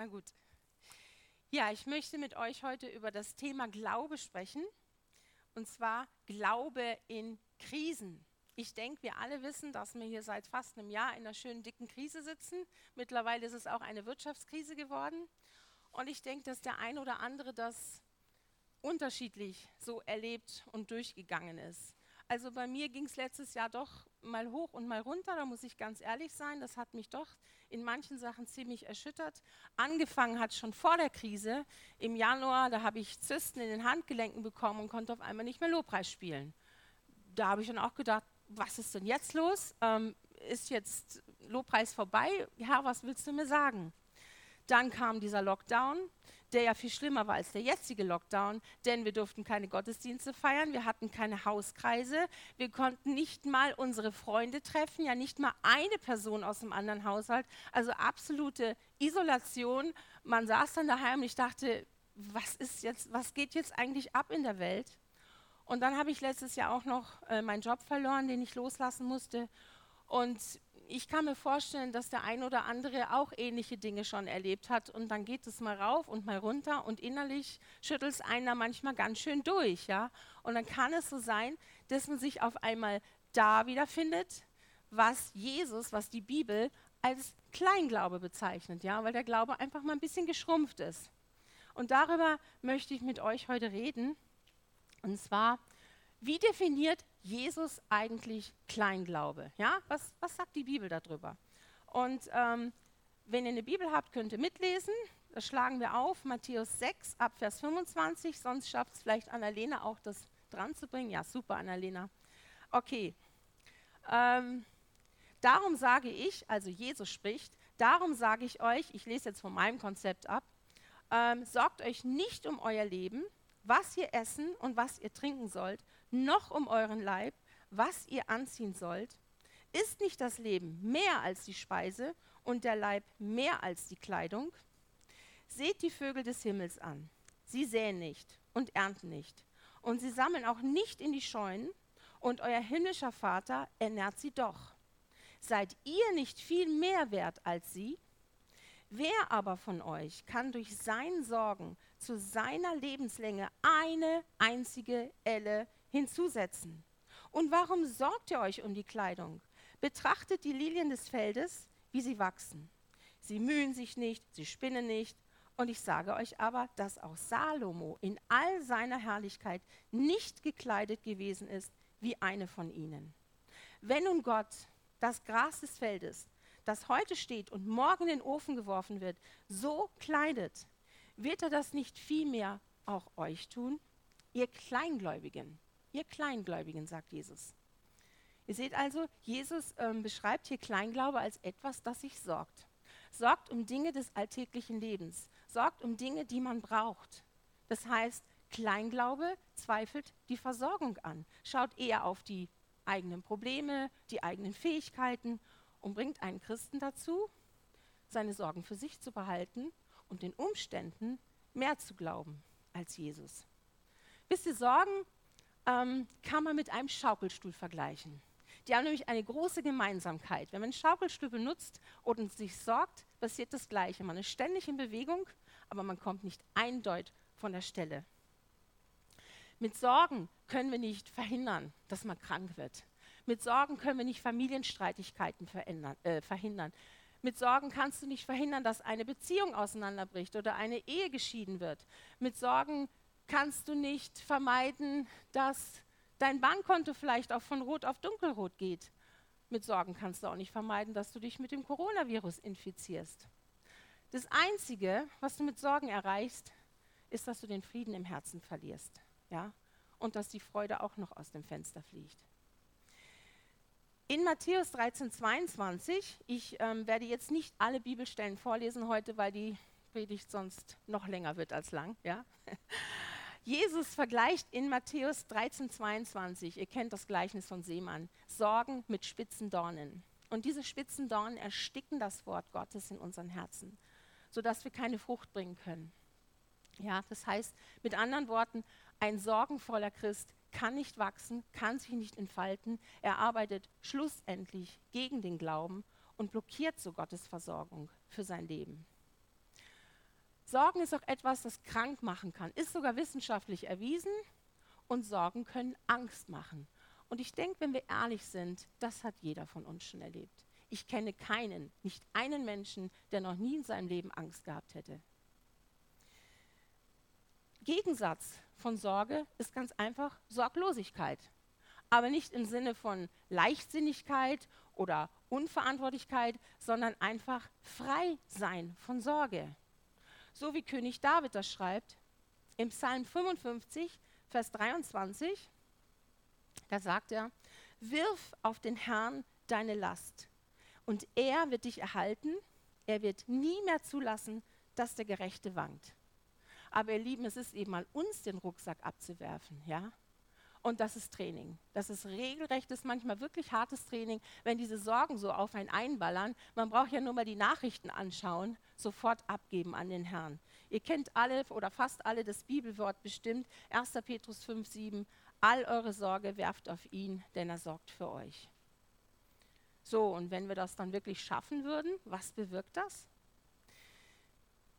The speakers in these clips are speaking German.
Na gut. Ja, ich möchte mit euch heute über das Thema Glaube sprechen. Und zwar Glaube in Krisen. Ich denke, wir alle wissen, dass wir hier seit fast einem Jahr in einer schönen dicken Krise sitzen. Mittlerweile ist es auch eine Wirtschaftskrise geworden. Und ich denke, dass der ein oder andere das unterschiedlich so erlebt und durchgegangen ist. Also bei mir ging es letztes Jahr doch mal hoch und mal runter, da muss ich ganz ehrlich sein. Das hat mich doch in manchen Sachen ziemlich erschüttert. Angefangen hat schon vor der Krise. Im Januar, da habe ich Zysten in den Handgelenken bekommen und konnte auf einmal nicht mehr Lobpreis spielen. Da habe ich dann auch gedacht, was ist denn jetzt los? Ähm, ist jetzt Lobpreis vorbei? Ja, was willst du mir sagen? Dann kam dieser Lockdown der ja viel schlimmer war als der jetzige Lockdown, denn wir durften keine Gottesdienste feiern, wir hatten keine Hauskreise, wir konnten nicht mal unsere Freunde treffen, ja nicht mal eine Person aus dem anderen Haushalt, also absolute Isolation. Man saß dann daheim und ich dachte, was ist jetzt, was geht jetzt eigentlich ab in der Welt? Und dann habe ich letztes Jahr auch noch äh, meinen Job verloren, den ich loslassen musste. Und ich kann mir vorstellen, dass der ein oder andere auch ähnliche Dinge schon erlebt hat und dann geht es mal rauf und mal runter und innerlich schüttelt es einer manchmal ganz schön durch, ja. Und dann kann es so sein, dass man sich auf einmal da wiederfindet, was Jesus, was die Bibel als Kleinglaube bezeichnet, ja, weil der Glaube einfach mal ein bisschen geschrumpft ist. Und darüber möchte ich mit euch heute reden. Und zwar, wie definiert Jesus eigentlich Kleinglaube? Ja, was, was sagt die Bibel darüber? Und ähm, wenn ihr eine Bibel habt, könnt ihr mitlesen. Das schlagen wir auf, Matthäus 6 ab Vers 25. Sonst schafft es vielleicht Annalena auch, das dran zu bringen. Ja, super, Annalena. Okay. Ähm, darum sage ich, also Jesus spricht, darum sage ich euch, ich lese jetzt von meinem Konzept ab, ähm, sorgt euch nicht um euer Leben, was ihr essen und was ihr trinken sollt, noch um euren Leib, was ihr anziehen sollt. Ist nicht das Leben mehr als die Speise und der Leib mehr als die Kleidung? Seht die Vögel des Himmels an. Sie säen nicht und ernten nicht. Und sie sammeln auch nicht in die Scheunen. Und euer himmlischer Vater ernährt sie doch. Seid ihr nicht viel mehr wert als sie? Wer aber von euch kann durch sein Sorgen zu seiner Lebenslänge eine einzige Elle hinzusetzen? Und warum sorgt ihr euch um die Kleidung? Betrachtet die Lilien des Feldes, wie sie wachsen. Sie mühen sich nicht, sie spinnen nicht. Und ich sage euch aber, dass auch Salomo in all seiner Herrlichkeit nicht gekleidet gewesen ist wie eine von ihnen. Wenn nun Gott das Gras des Feldes, das heute steht und morgen in den Ofen geworfen wird, so kleidet, wird er das nicht vielmehr auch euch tun? Ihr Kleingläubigen, ihr Kleingläubigen, sagt Jesus. Ihr seht also, Jesus ähm, beschreibt hier Kleinglaube als etwas, das sich sorgt. Sorgt um Dinge des alltäglichen Lebens, sorgt um Dinge, die man braucht. Das heißt, Kleinglaube zweifelt die Versorgung an, schaut eher auf die eigenen Probleme, die eigenen Fähigkeiten und bringt einen Christen dazu, seine Sorgen für sich zu behalten und den Umständen mehr zu glauben als Jesus. Wisst ihr, Sorgen ähm, kann man mit einem Schaukelstuhl vergleichen. Die haben nämlich eine große Gemeinsamkeit. Wenn man einen Schaukelstuhl benutzt und sich sorgt, passiert das Gleiche. Man ist ständig in Bewegung, aber man kommt nicht eindeutig von der Stelle. Mit Sorgen können wir nicht verhindern, dass man krank wird. Mit Sorgen können wir nicht Familienstreitigkeiten äh, verhindern. Mit Sorgen kannst du nicht verhindern, dass eine Beziehung auseinanderbricht oder eine Ehe geschieden wird. Mit Sorgen kannst du nicht vermeiden, dass dein Bankkonto vielleicht auch von rot auf dunkelrot geht. Mit Sorgen kannst du auch nicht vermeiden, dass du dich mit dem Coronavirus infizierst. Das Einzige, was du mit Sorgen erreichst, ist, dass du den Frieden im Herzen verlierst. Ja? Und dass die Freude auch noch aus dem Fenster fliegt. In Matthäus 13, 22, ich ähm, werde jetzt nicht alle Bibelstellen vorlesen heute, weil die Predigt sonst noch länger wird als lang. Ja? Jesus vergleicht in Matthäus 13, 22, ihr kennt das Gleichnis von Seemann, Sorgen mit spitzen Dornen. Und diese spitzen Dornen ersticken das Wort Gottes in unseren Herzen, sodass wir keine Frucht bringen können. Ja, das heißt, mit anderen Worten, ein sorgenvoller Christ kann nicht wachsen, kann sich nicht entfalten. Er arbeitet schlussendlich gegen den Glauben und blockiert so Gottes Versorgung für sein Leben. Sorgen ist auch etwas, das krank machen kann, ist sogar wissenschaftlich erwiesen und Sorgen können Angst machen. Und ich denke, wenn wir ehrlich sind, das hat jeder von uns schon erlebt. Ich kenne keinen, nicht einen Menschen, der noch nie in seinem Leben Angst gehabt hätte. Gegensatz von Sorge ist ganz einfach Sorglosigkeit. Aber nicht im Sinne von Leichtsinnigkeit oder Unverantwortlichkeit, sondern einfach frei sein von Sorge. So wie König David das schreibt im Psalm 55, Vers 23, da sagt er, wirf auf den Herrn deine Last und er wird dich erhalten, er wird nie mehr zulassen, dass der Gerechte wankt. Aber ihr Lieben, es ist eben mal uns den Rucksack abzuwerfen, ja? Und das ist Training. Das ist regelrechtes, manchmal wirklich hartes Training, wenn diese Sorgen so auf einen einballern. Man braucht ja nur mal die Nachrichten anschauen, sofort abgeben an den Herrn. Ihr kennt alle oder fast alle das Bibelwort bestimmt, 1. Petrus 5, 7. All eure Sorge werft auf ihn, denn er sorgt für euch. So, und wenn wir das dann wirklich schaffen würden, was bewirkt das?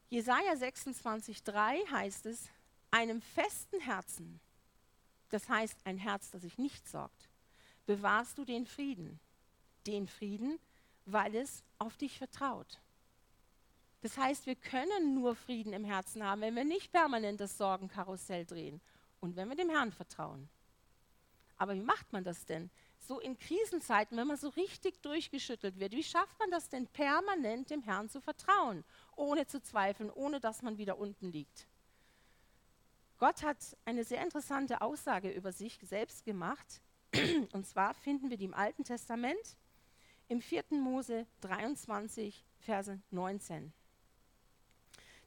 Jesaja 26,3 heißt es: einem festen Herzen, das heißt ein Herz, das sich nicht sorgt, bewahrst du den Frieden. Den Frieden, weil es auf dich vertraut. Das heißt, wir können nur Frieden im Herzen haben, wenn wir nicht permanent das Sorgenkarussell drehen und wenn wir dem Herrn vertrauen. Aber wie macht man das denn? So in Krisenzeiten, wenn man so richtig durchgeschüttelt wird, wie schafft man das denn permanent dem Herrn zu vertrauen, ohne zu zweifeln, ohne dass man wieder unten liegt? Gott hat eine sehr interessante Aussage über sich selbst gemacht. Und zwar finden wir die im Alten Testament im 4. Mose 23, Verse 19.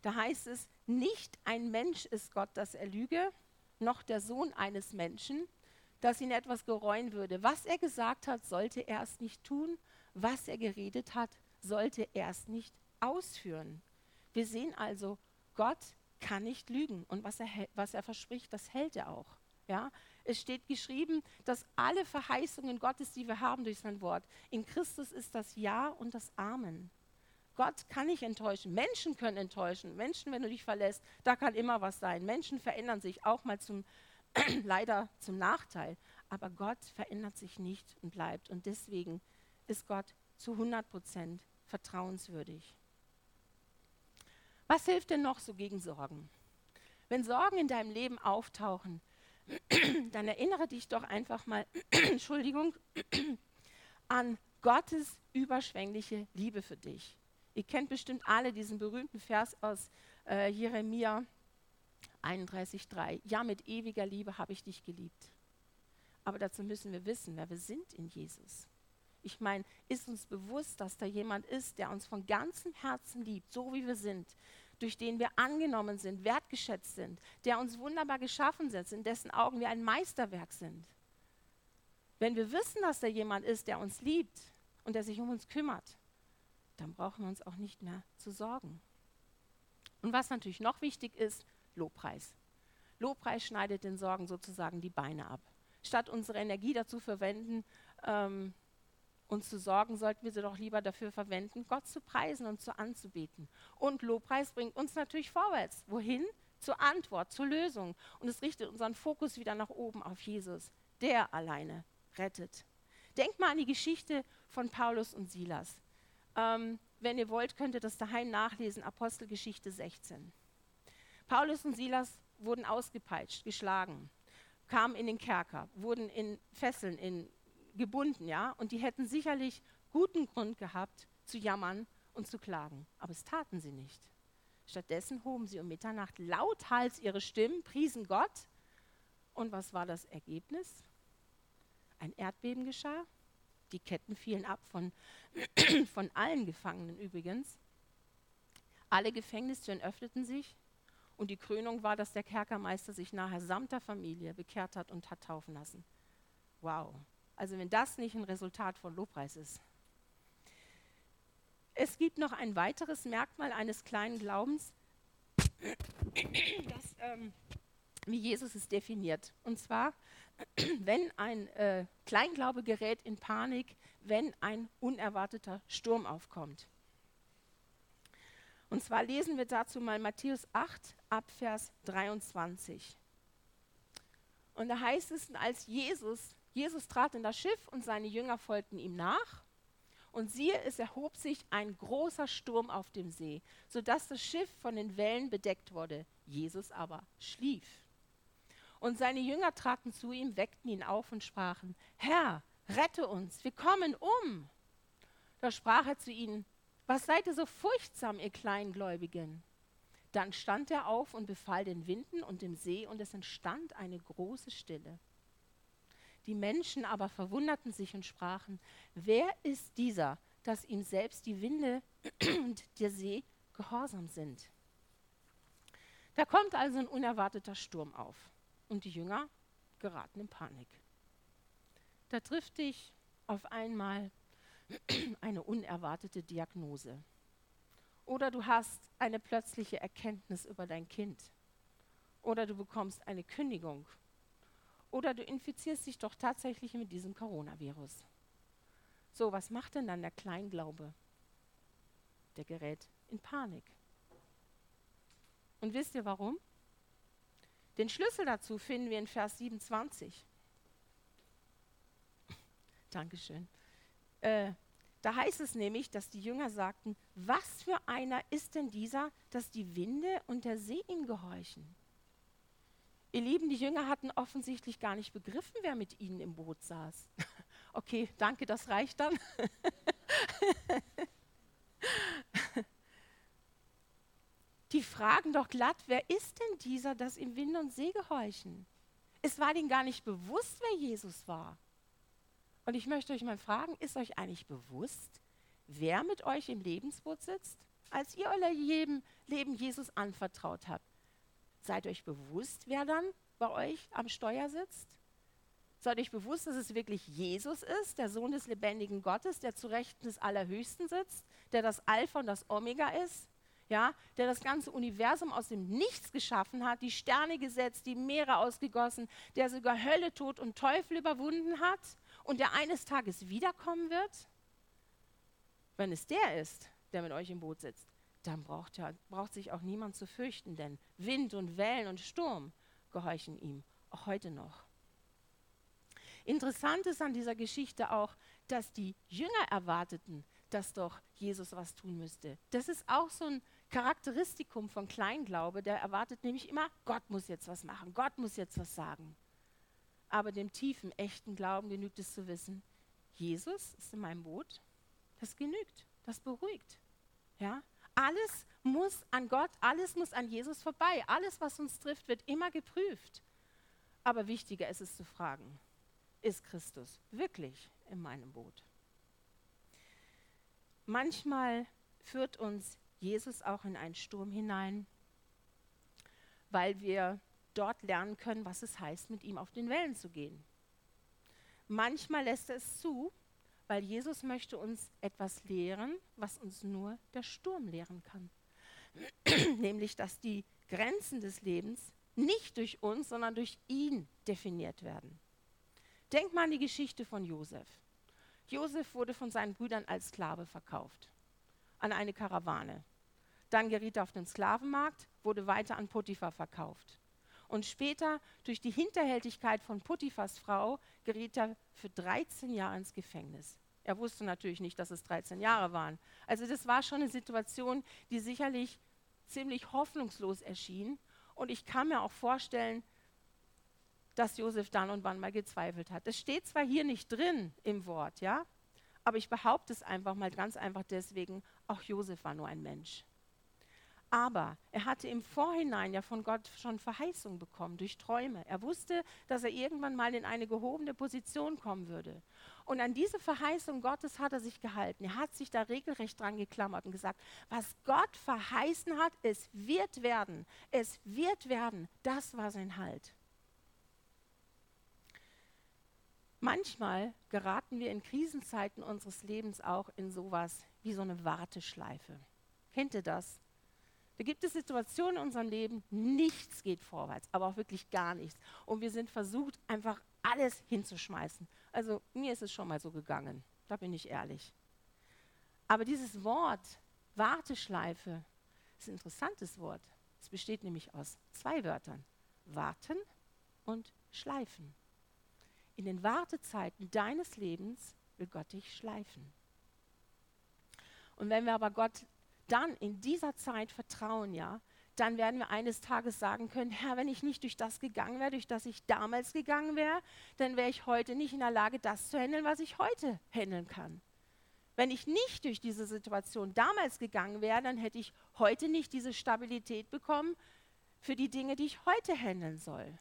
Da heißt es, nicht ein Mensch ist Gott, dass er lüge, noch der Sohn eines Menschen, dass ihn etwas gereuen würde. Was er gesagt hat, sollte er es nicht tun. Was er geredet hat, sollte er es nicht ausführen. Wir sehen also, Gott kann nicht lügen. Und was er, was er verspricht, das hält er auch. Ja? Es steht geschrieben, dass alle Verheißungen Gottes, die wir haben durch sein Wort, in Christus ist das Ja und das Amen. Gott kann nicht enttäuschen. Menschen können enttäuschen. Menschen, wenn du dich verlässt, da kann immer was sein. Menschen verändern sich auch mal zum, leider zum Nachteil. Aber Gott verändert sich nicht und bleibt. Und deswegen ist Gott zu 100 Prozent vertrauenswürdig. Was hilft denn noch so gegen Sorgen? Wenn Sorgen in deinem Leben auftauchen, dann erinnere dich doch einfach mal, Entschuldigung, an Gottes überschwängliche Liebe für dich. Ihr kennt bestimmt alle diesen berühmten Vers aus äh, Jeremia 31,3. Ja, mit ewiger Liebe habe ich dich geliebt. Aber dazu müssen wir wissen, wer wir sind in Jesus. Ich meine, ist uns bewusst, dass da jemand ist, der uns von ganzem Herzen liebt, so wie wir sind, durch den wir angenommen sind, wertgeschätzt sind, der uns wunderbar geschaffen setzt, in dessen Augen wir ein Meisterwerk sind. Wenn wir wissen, dass da jemand ist, der uns liebt und der sich um uns kümmert, dann brauchen wir uns auch nicht mehr zu sorgen. Und was natürlich noch wichtig ist, Lobpreis. Lobpreis schneidet den Sorgen sozusagen die Beine ab. Statt unsere Energie dazu verwenden, ähm, uns zu sorgen, sollten wir sie doch lieber dafür verwenden, Gott zu preisen und zu anzubeten. Und Lobpreis bringt uns natürlich vorwärts. Wohin? Zur Antwort, zur Lösung. Und es richtet unseren Fokus wieder nach oben auf Jesus, der alleine rettet. Denkt mal an die Geschichte von Paulus und Silas. Ähm, wenn ihr wollt, könnt ihr das daheim nachlesen, Apostelgeschichte 16. Paulus und Silas wurden ausgepeitscht, geschlagen, kamen in den Kerker, wurden in Fesseln in, gebunden, ja, und die hätten sicherlich guten Grund gehabt, zu jammern und zu klagen. Aber es taten sie nicht. Stattdessen hoben sie um Mitternacht lauthals ihre Stimmen, priesen Gott. Und was war das Ergebnis? Ein Erdbeben geschah, die Ketten fielen ab von, von allen Gefangenen übrigens. Alle Gefängnistüren öffneten sich und die Krönung war, dass der Kerkermeister sich nachher samt der Familie bekehrt hat und hat taufen lassen. Wow. Also wenn das nicht ein Resultat von Lobpreis ist. Es gibt noch ein weiteres Merkmal eines kleinen Glaubens, das, ähm, wie Jesus es definiert. Und zwar, wenn ein äh, Kleinglaube gerät in Panik, wenn ein unerwarteter Sturm aufkommt. Und zwar lesen wir dazu mal Matthäus 8 ab Vers 23. Und da heißt es, als Jesus, Jesus trat in das Schiff und seine Jünger folgten ihm nach. Und siehe, es erhob sich ein großer Sturm auf dem See, sodass das Schiff von den Wellen bedeckt wurde. Jesus aber schlief. Und seine Jünger traten zu ihm, weckten ihn auf und sprachen, Herr, rette uns, wir kommen um. Da sprach er zu ihnen, was seid ihr so furchtsam, ihr Kleingläubigen? Dann stand er auf und befahl den Winden und dem See, und es entstand eine große Stille. Die Menschen aber verwunderten sich und sprachen, wer ist dieser, dass ihm selbst die Winde und der See gehorsam sind? Da kommt also ein unerwarteter Sturm auf und die Jünger geraten in Panik. Da trifft dich auf einmal eine unerwartete Diagnose. Oder du hast eine plötzliche Erkenntnis über dein Kind. Oder du bekommst eine Kündigung. Oder du infizierst dich doch tatsächlich mit diesem Coronavirus. So, was macht denn dann der Kleinglaube? Der gerät in Panik. Und wisst ihr warum? Den Schlüssel dazu finden wir in Vers 27. Dankeschön. Äh, da heißt es nämlich, dass die Jünger sagten, was für einer ist denn dieser, dass die Winde und der See ihm gehorchen? Ihr Lieben, die Jünger hatten offensichtlich gar nicht begriffen, wer mit ihnen im Boot saß. Okay, danke, das reicht dann. die fragen doch glatt, wer ist denn dieser, dass ihm Wind und See gehorchen? Es war ihnen gar nicht bewusst, wer Jesus war. Und ich möchte euch mal fragen, ist euch eigentlich bewusst, wer mit euch im Lebensboot sitzt? Als ihr euer Leben Jesus anvertraut habt, seid euch bewusst, wer dann bei euch am Steuer sitzt? Seid euch bewusst, dass es wirklich Jesus ist, der Sohn des lebendigen Gottes, der zu Rechten des Allerhöchsten sitzt, der das Alpha und das Omega ist, ja, der das ganze Universum aus dem Nichts geschaffen hat, die Sterne gesetzt, die Meere ausgegossen, der sogar Hölle, Tod und Teufel überwunden hat und der eines Tages wiederkommen wird, wenn es der ist, der mit euch im Boot sitzt, dann braucht, ja, braucht sich auch niemand zu fürchten, denn Wind und Wellen und Sturm gehorchen ihm, auch heute noch. Interessant ist an dieser Geschichte auch, dass die Jünger erwarteten, dass doch Jesus was tun müsste. Das ist auch so ein Charakteristikum von Kleinglaube, der erwartet nämlich immer, Gott muss jetzt was machen, Gott muss jetzt was sagen. Aber dem tiefen, echten Glauben genügt es zu wissen, Jesus ist in meinem Boot. Das genügt, das beruhigt. Ja? Alles muss an Gott, alles muss an Jesus vorbei. Alles, was uns trifft, wird immer geprüft. Aber wichtiger ist es zu fragen, ist Christus wirklich in meinem Boot? Manchmal führt uns Jesus auch in einen Sturm hinein, weil wir dort lernen können, was es heißt, mit ihm auf den Wellen zu gehen. Manchmal lässt er es zu, weil Jesus möchte uns etwas lehren, was uns nur der Sturm lehren kann. Nämlich, dass die Grenzen des Lebens nicht durch uns, sondern durch ihn definiert werden. Denk mal an die Geschichte von Josef. Josef wurde von seinen Brüdern als Sklave verkauft an eine Karawane. Dann geriet er auf den Sklavenmarkt, wurde weiter an Potiphar verkauft. Und später, durch die Hinterhältigkeit von Potiphas Frau, geriet er für 13 Jahre ins Gefängnis. Er wusste natürlich nicht, dass es 13 Jahre waren. Also das war schon eine Situation, die sicherlich ziemlich hoffnungslos erschien. Und ich kann mir auch vorstellen, dass Josef dann und wann mal gezweifelt hat. Das steht zwar hier nicht drin im Wort, ja, aber ich behaupte es einfach mal ganz einfach deswegen, auch Josef war nur ein Mensch. Aber er hatte im Vorhinein ja von Gott schon Verheißung bekommen durch Träume. Er wusste, dass er irgendwann mal in eine gehobene Position kommen würde. Und an diese Verheißung Gottes hat er sich gehalten. Er hat sich da regelrecht dran geklammert und gesagt, was Gott verheißen hat, es wird werden. Es wird werden. Das war sein Halt. Manchmal geraten wir in Krisenzeiten unseres Lebens auch in sowas wie so eine Warteschleife. Kennt ihr das? Da gibt es Situationen in unserem Leben, nichts geht vorwärts, aber auch wirklich gar nichts. Und wir sind versucht, einfach alles hinzuschmeißen. Also mir ist es schon mal so gegangen, da bin ich ehrlich. Aber dieses Wort Warteschleife, ist ein interessantes Wort. Es besteht nämlich aus zwei Wörtern. Warten und schleifen. In den Wartezeiten deines Lebens will Gott dich schleifen. Und wenn wir aber Gott dann in dieser Zeit vertrauen, ja, dann werden wir eines Tages sagen können, Herr, wenn ich nicht durch das gegangen wäre, durch das ich damals gegangen wäre, dann wäre ich heute nicht in der Lage, das zu handeln, was ich heute handeln kann. Wenn ich nicht durch diese Situation damals gegangen wäre, dann hätte ich heute nicht diese Stabilität bekommen für die Dinge, die ich heute handeln soll.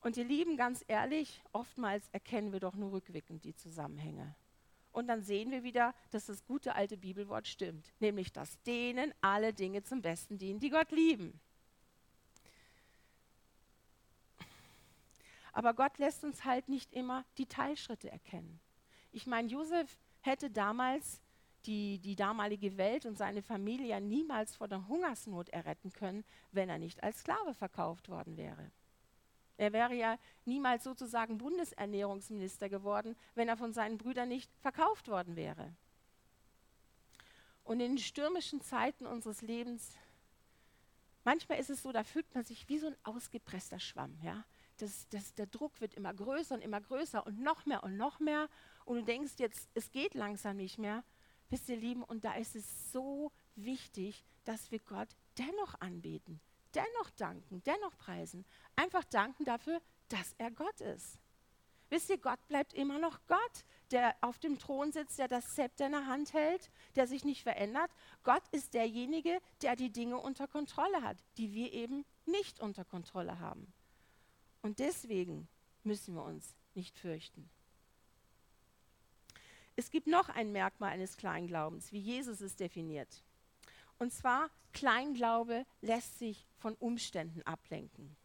Und ihr Lieben, ganz ehrlich, oftmals erkennen wir doch nur rückwirkend die Zusammenhänge. Und dann sehen wir wieder, dass das gute alte Bibelwort stimmt, nämlich dass denen alle Dinge zum Besten dienen, die Gott lieben. Aber Gott lässt uns halt nicht immer die Teilschritte erkennen. Ich meine, Josef hätte damals die, die damalige Welt und seine Familie niemals vor der Hungersnot erretten können, wenn er nicht als Sklave verkauft worden wäre. Er wäre ja niemals sozusagen Bundesernährungsminister geworden, wenn er von seinen Brüdern nicht verkauft worden wäre. Und in den stürmischen Zeiten unseres Lebens, manchmal ist es so, da fühlt man sich wie so ein ausgepresster Schwamm. Ja? Das, das, der Druck wird immer größer und immer größer und noch mehr und noch mehr. Und du denkst jetzt, es geht langsam nicht mehr. Wisst ihr, Lieben, und da ist es so wichtig, dass wir Gott dennoch anbeten, dennoch danken, dennoch preisen. Einfach danken dafür, dass er Gott ist. Wisst ihr, Gott bleibt immer noch Gott, der auf dem Thron sitzt, der das Zepter in der Hand hält, der sich nicht verändert. Gott ist derjenige, der die Dinge unter Kontrolle hat, die wir eben nicht unter Kontrolle haben. Und deswegen müssen wir uns nicht fürchten. Es gibt noch ein Merkmal eines Kleinglaubens, wie Jesus es definiert. Und zwar, Kleinglaube lässt sich von Umständen ablenken.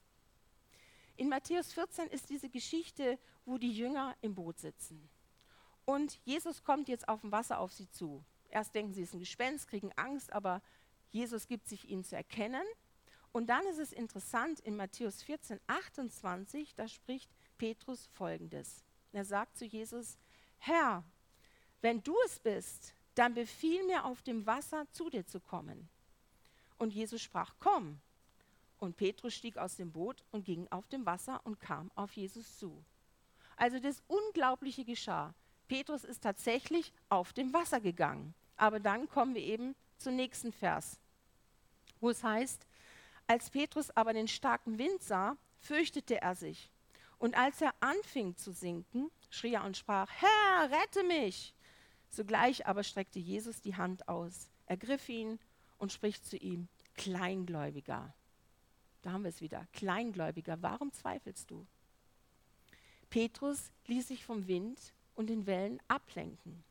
In Matthäus 14 ist diese Geschichte, wo die Jünger im Boot sitzen. Und Jesus kommt jetzt auf dem Wasser auf sie zu. Erst denken sie, es ist ein Gespenst, kriegen Angst, aber Jesus gibt sich ihnen zu erkennen. Und dann ist es interessant, in Matthäus 14, 28, da spricht Petrus folgendes. Er sagt zu Jesus, Herr, wenn du es bist, dann befiehl mir auf dem Wasser zu dir zu kommen. Und Jesus sprach, komm. Und Petrus stieg aus dem Boot und ging auf dem Wasser und kam auf Jesus zu. Also das Unglaubliche geschah. Petrus ist tatsächlich auf dem Wasser gegangen. Aber dann kommen wir eben zum nächsten Vers, wo es heißt, als Petrus aber den starken Wind sah, fürchtete er sich. Und als er anfing zu sinken, schrie er und sprach, Herr, rette mich. Sogleich aber streckte Jesus die Hand aus, ergriff ihn und spricht zu ihm, Kleingläubiger. Da haben wir es wieder, Kleingläubiger, warum zweifelst du? Petrus ließ sich vom Wind und den Wellen ablenken.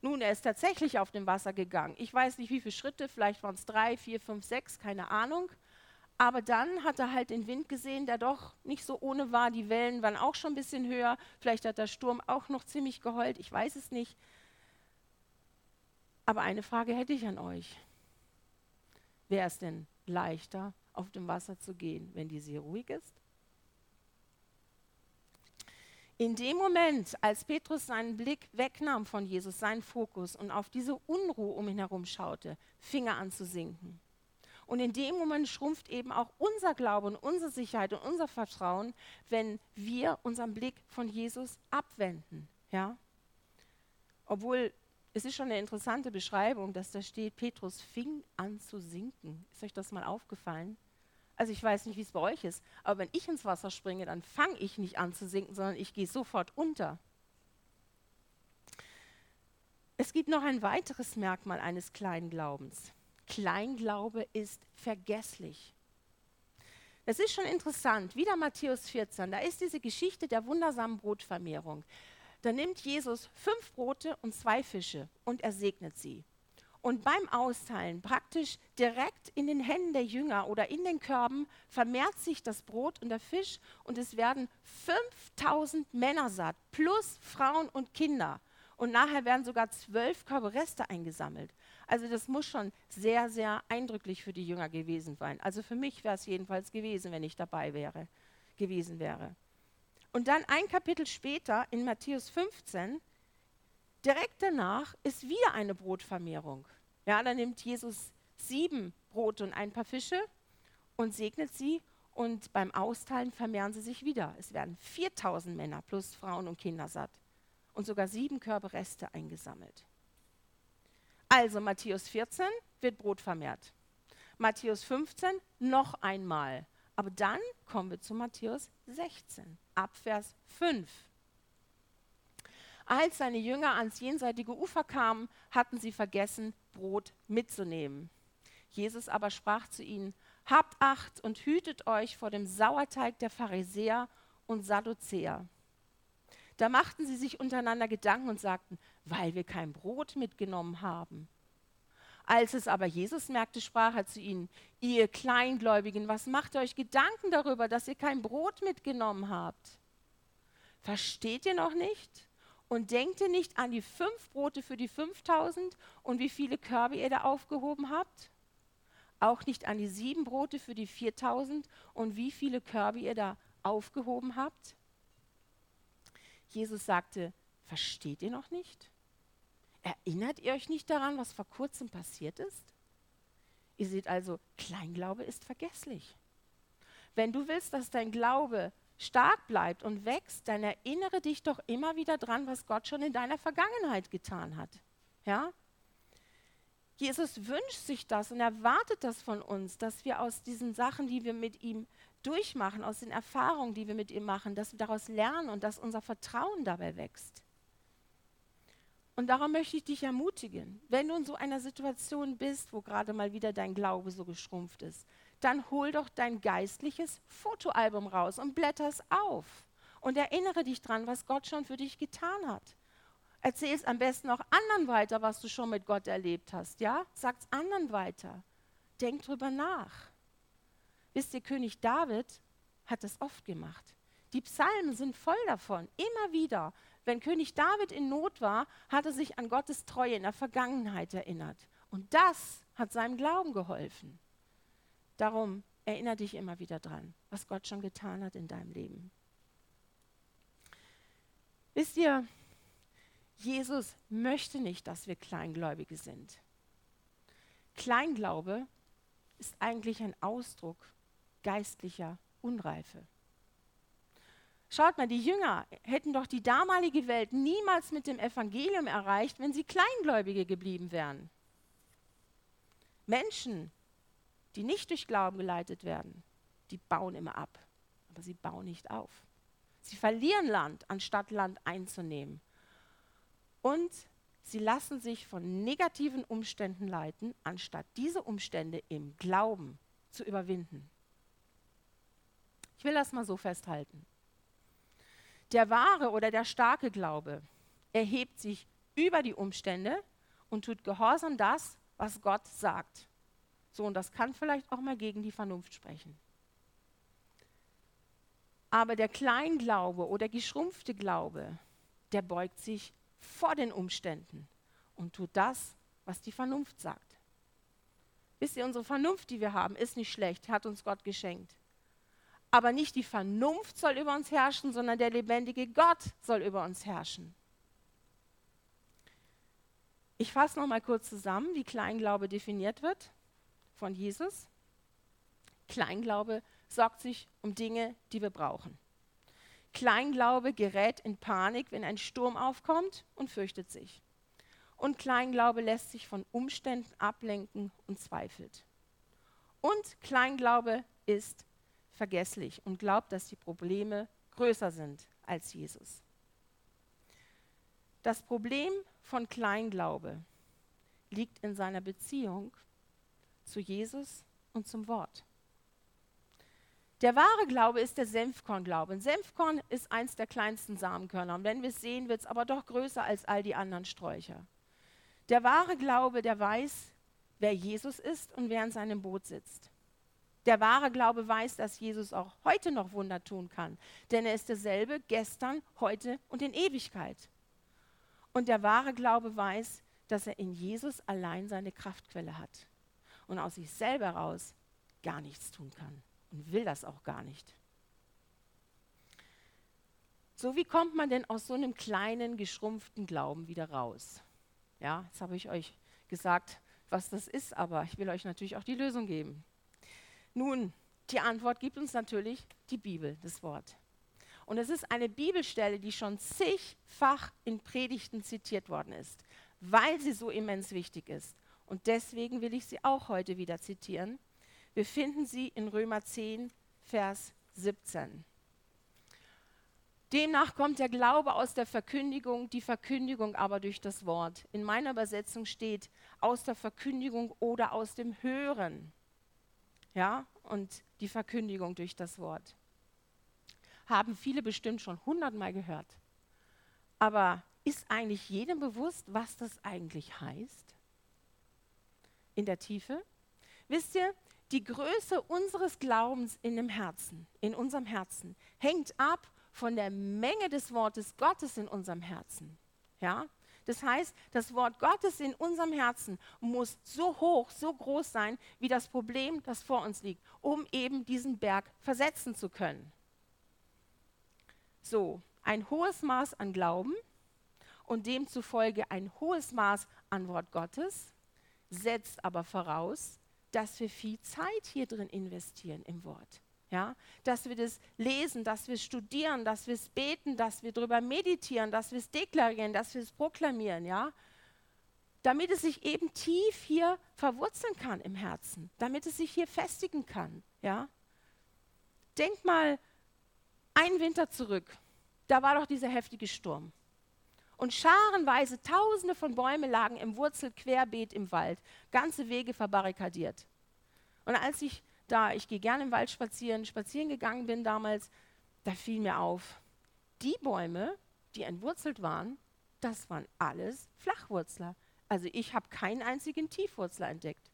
Nun, er ist tatsächlich auf dem Wasser gegangen. Ich weiß nicht, wie viele Schritte, vielleicht waren es drei, vier, fünf, sechs, keine Ahnung. Aber dann hat er halt den Wind gesehen, der doch nicht so ohne war. Die Wellen waren auch schon ein bisschen höher. Vielleicht hat der Sturm auch noch ziemlich geheult. Ich weiß es nicht. Aber eine Frage hätte ich an euch. Wäre es denn leichter, auf dem Wasser zu gehen, wenn die See ruhig ist? In dem Moment, als Petrus seinen Blick wegnahm von Jesus, seinen Fokus und auf diese Unruhe um ihn herum schaute, fing er an zu sinken. Und in dem Moment schrumpft eben auch unser Glaube und unsere Sicherheit und unser Vertrauen, wenn wir unseren Blick von Jesus abwenden. Ja? Obwohl es ist schon eine interessante Beschreibung, dass da steht, Petrus fing an zu sinken. Ist euch das mal aufgefallen? Also ich weiß nicht, wie es bei euch ist, aber wenn ich ins Wasser springe, dann fange ich nicht an zu sinken, sondern ich gehe sofort unter. Es gibt noch ein weiteres Merkmal eines Kleinglaubens. Kleinglaube ist vergesslich. Es ist schon interessant, wieder Matthäus 14, da ist diese Geschichte der wundersamen Brotvermehrung. Da nimmt Jesus fünf Brote und zwei Fische und er segnet sie. Und beim Austeilen, praktisch direkt in den Händen der Jünger oder in den Körben, vermehrt sich das Brot und der Fisch und es werden 5000 Männer satt, plus Frauen und Kinder. Und nachher werden sogar zwölf Körbe Reste eingesammelt. Also das muss schon sehr, sehr eindrücklich für die Jünger gewesen sein. Also für mich wäre es jedenfalls gewesen, wenn ich dabei wäre, gewesen wäre. Und dann ein Kapitel später in Matthäus 15, direkt danach ist wieder eine Brotvermehrung. Ja, da nimmt Jesus sieben Brote und ein paar Fische und segnet sie und beim Austeilen vermehren sie sich wieder. Es werden 4000 Männer plus Frauen und Kinder satt und sogar sieben Körbe Reste eingesammelt. Also Matthäus 14 wird Brot vermehrt. Matthäus 15 noch einmal. Aber dann kommen wir zu Matthäus 16, ab Vers 5. Als seine Jünger ans jenseitige Ufer kamen, hatten sie vergessen, Brot mitzunehmen. Jesus aber sprach zu ihnen, Habt Acht und hütet euch vor dem Sauerteig der Pharisäer und Sadduzäer. Da machten sie sich untereinander Gedanken und sagten, weil wir kein Brot mitgenommen haben. Als es aber Jesus merkte, sprach er zu ihnen, ihr Kleingläubigen, was macht ihr euch Gedanken darüber, dass ihr kein Brot mitgenommen habt? Versteht ihr noch nicht? Und denkt ihr nicht an die fünf Brote für die 5000 und wie viele Körbe ihr da aufgehoben habt? Auch nicht an die sieben Brote für die 4000 und wie viele Körbe ihr da aufgehoben habt? Jesus sagte, versteht ihr noch nicht? Erinnert ihr euch nicht daran, was vor kurzem passiert ist? Ihr seht also, Kleinglaube ist vergesslich. Wenn du willst, dass dein Glaube stark bleibt und wächst, dann erinnere dich doch immer wieder dran, was Gott schon in deiner Vergangenheit getan hat. Ja? Jesus wünscht sich das und erwartet das von uns, dass wir aus diesen Sachen, die wir mit ihm durchmachen, aus den Erfahrungen, die wir mit ihm machen, dass wir daraus lernen und dass unser Vertrauen dabei wächst. Und darum möchte ich dich ermutigen, wenn du in so einer Situation bist, wo gerade mal wieder dein Glaube so geschrumpft ist, dann hol doch dein geistliches Fotoalbum raus und blätter es auf und erinnere dich dran, was Gott schon für dich getan hat. Erzähl es am besten auch anderen weiter, was du schon mit Gott erlebt hast, ja? Sag's anderen weiter. Denk drüber nach. Wisst ihr, König David hat das oft gemacht. Die Psalmen sind voll davon, immer wieder. Wenn König David in Not war, hat er sich an Gottes Treue in der Vergangenheit erinnert. Und das hat seinem Glauben geholfen. Darum erinnere dich immer wieder dran, was Gott schon getan hat in deinem Leben. Wisst ihr, Jesus möchte nicht, dass wir Kleingläubige sind. Kleinglaube ist eigentlich ein Ausdruck geistlicher Unreife. Schaut mal, die Jünger hätten doch die damalige Welt niemals mit dem Evangelium erreicht, wenn sie Kleingläubige geblieben wären. Menschen, die nicht durch Glauben geleitet werden, die bauen immer ab, aber sie bauen nicht auf. Sie verlieren Land, anstatt Land einzunehmen. Und sie lassen sich von negativen Umständen leiten, anstatt diese Umstände im Glauben zu überwinden. Ich will das mal so festhalten. Der wahre oder der starke Glaube erhebt sich über die Umstände und tut gehorsam das, was Gott sagt. So, und das kann vielleicht auch mal gegen die Vernunft sprechen. Aber der Kleinglaube oder geschrumpfte Glaube, der beugt sich vor den Umständen und tut das, was die Vernunft sagt. Wisst ihr, unsere Vernunft, die wir haben, ist nicht schlecht, hat uns Gott geschenkt. Aber nicht die Vernunft soll über uns herrschen, sondern der lebendige Gott soll über uns herrschen. Ich fasse noch mal kurz zusammen, wie Kleinglaube definiert wird von Jesus. Kleinglaube sorgt sich um Dinge, die wir brauchen. Kleinglaube gerät in Panik, wenn ein Sturm aufkommt und fürchtet sich. Und Kleinglaube lässt sich von Umständen ablenken und zweifelt. Und Kleinglaube ist vergesslich und glaubt, dass die Probleme größer sind als Jesus. Das Problem von Kleinglaube liegt in seiner Beziehung zu Jesus und zum Wort. Der wahre Glaube ist der Senfkornglaube. Ein Senfkorn ist eins der kleinsten Samenkörner. Und wenn wir es sehen, wird es aber doch größer als all die anderen Sträucher. Der wahre Glaube, der weiß, wer Jesus ist und wer in seinem Boot sitzt. Der wahre Glaube weiß, dass Jesus auch heute noch Wunder tun kann, denn er ist derselbe gestern, heute und in Ewigkeit. Und der wahre Glaube weiß, dass er in Jesus allein seine Kraftquelle hat und aus sich selber heraus gar nichts tun kann und will das auch gar nicht. So, wie kommt man denn aus so einem kleinen, geschrumpften Glauben wieder raus? Ja, jetzt habe ich euch gesagt, was das ist, aber ich will euch natürlich auch die Lösung geben. Nun, die Antwort gibt uns natürlich die Bibel, das Wort. Und es ist eine Bibelstelle, die schon zigfach in Predigten zitiert worden ist, weil sie so immens wichtig ist. Und deswegen will ich sie auch heute wieder zitieren. Wir finden sie in Römer 10, Vers 17. Demnach kommt der Glaube aus der Verkündigung, die Verkündigung aber durch das Wort. In meiner Übersetzung steht aus der Verkündigung oder aus dem Hören. Ja, und die Verkündigung durch das Wort. Haben viele bestimmt schon hundertmal gehört. Aber ist eigentlich jedem bewusst, was das eigentlich heißt? In der Tiefe? Wisst ihr, die Größe unseres Glaubens in dem Herzen, in unserem Herzen, hängt ab von der Menge des Wortes Gottes in unserem Herzen. Ja? Das heißt, das Wort Gottes in unserem Herzen muss so hoch, so groß sein, wie das Problem, das vor uns liegt, um eben diesen Berg versetzen zu können. So, ein hohes Maß an Glauben und demzufolge ein hohes Maß an Wort Gottes setzt aber voraus, dass wir viel Zeit hier drin investieren im Wort. Ja, dass wir das lesen, dass wir es studieren, dass wir es beten, dass wir darüber meditieren, dass wir es deklarieren, dass wir es proklamieren, ja, damit es sich eben tief hier verwurzeln kann im Herzen, damit es sich hier festigen kann, ja. Denk mal einen Winter zurück, da war doch dieser heftige Sturm. Und scharenweise Tausende von Bäumen lagen im Wurzel querbeet im Wald, ganze Wege verbarrikadiert. Und als ich da ich gehe gerne im Wald spazieren, spazieren gegangen bin damals, da fiel mir auf, die Bäume, die entwurzelt waren, das waren alles Flachwurzler. Also ich habe keinen einzigen Tiefwurzler entdeckt.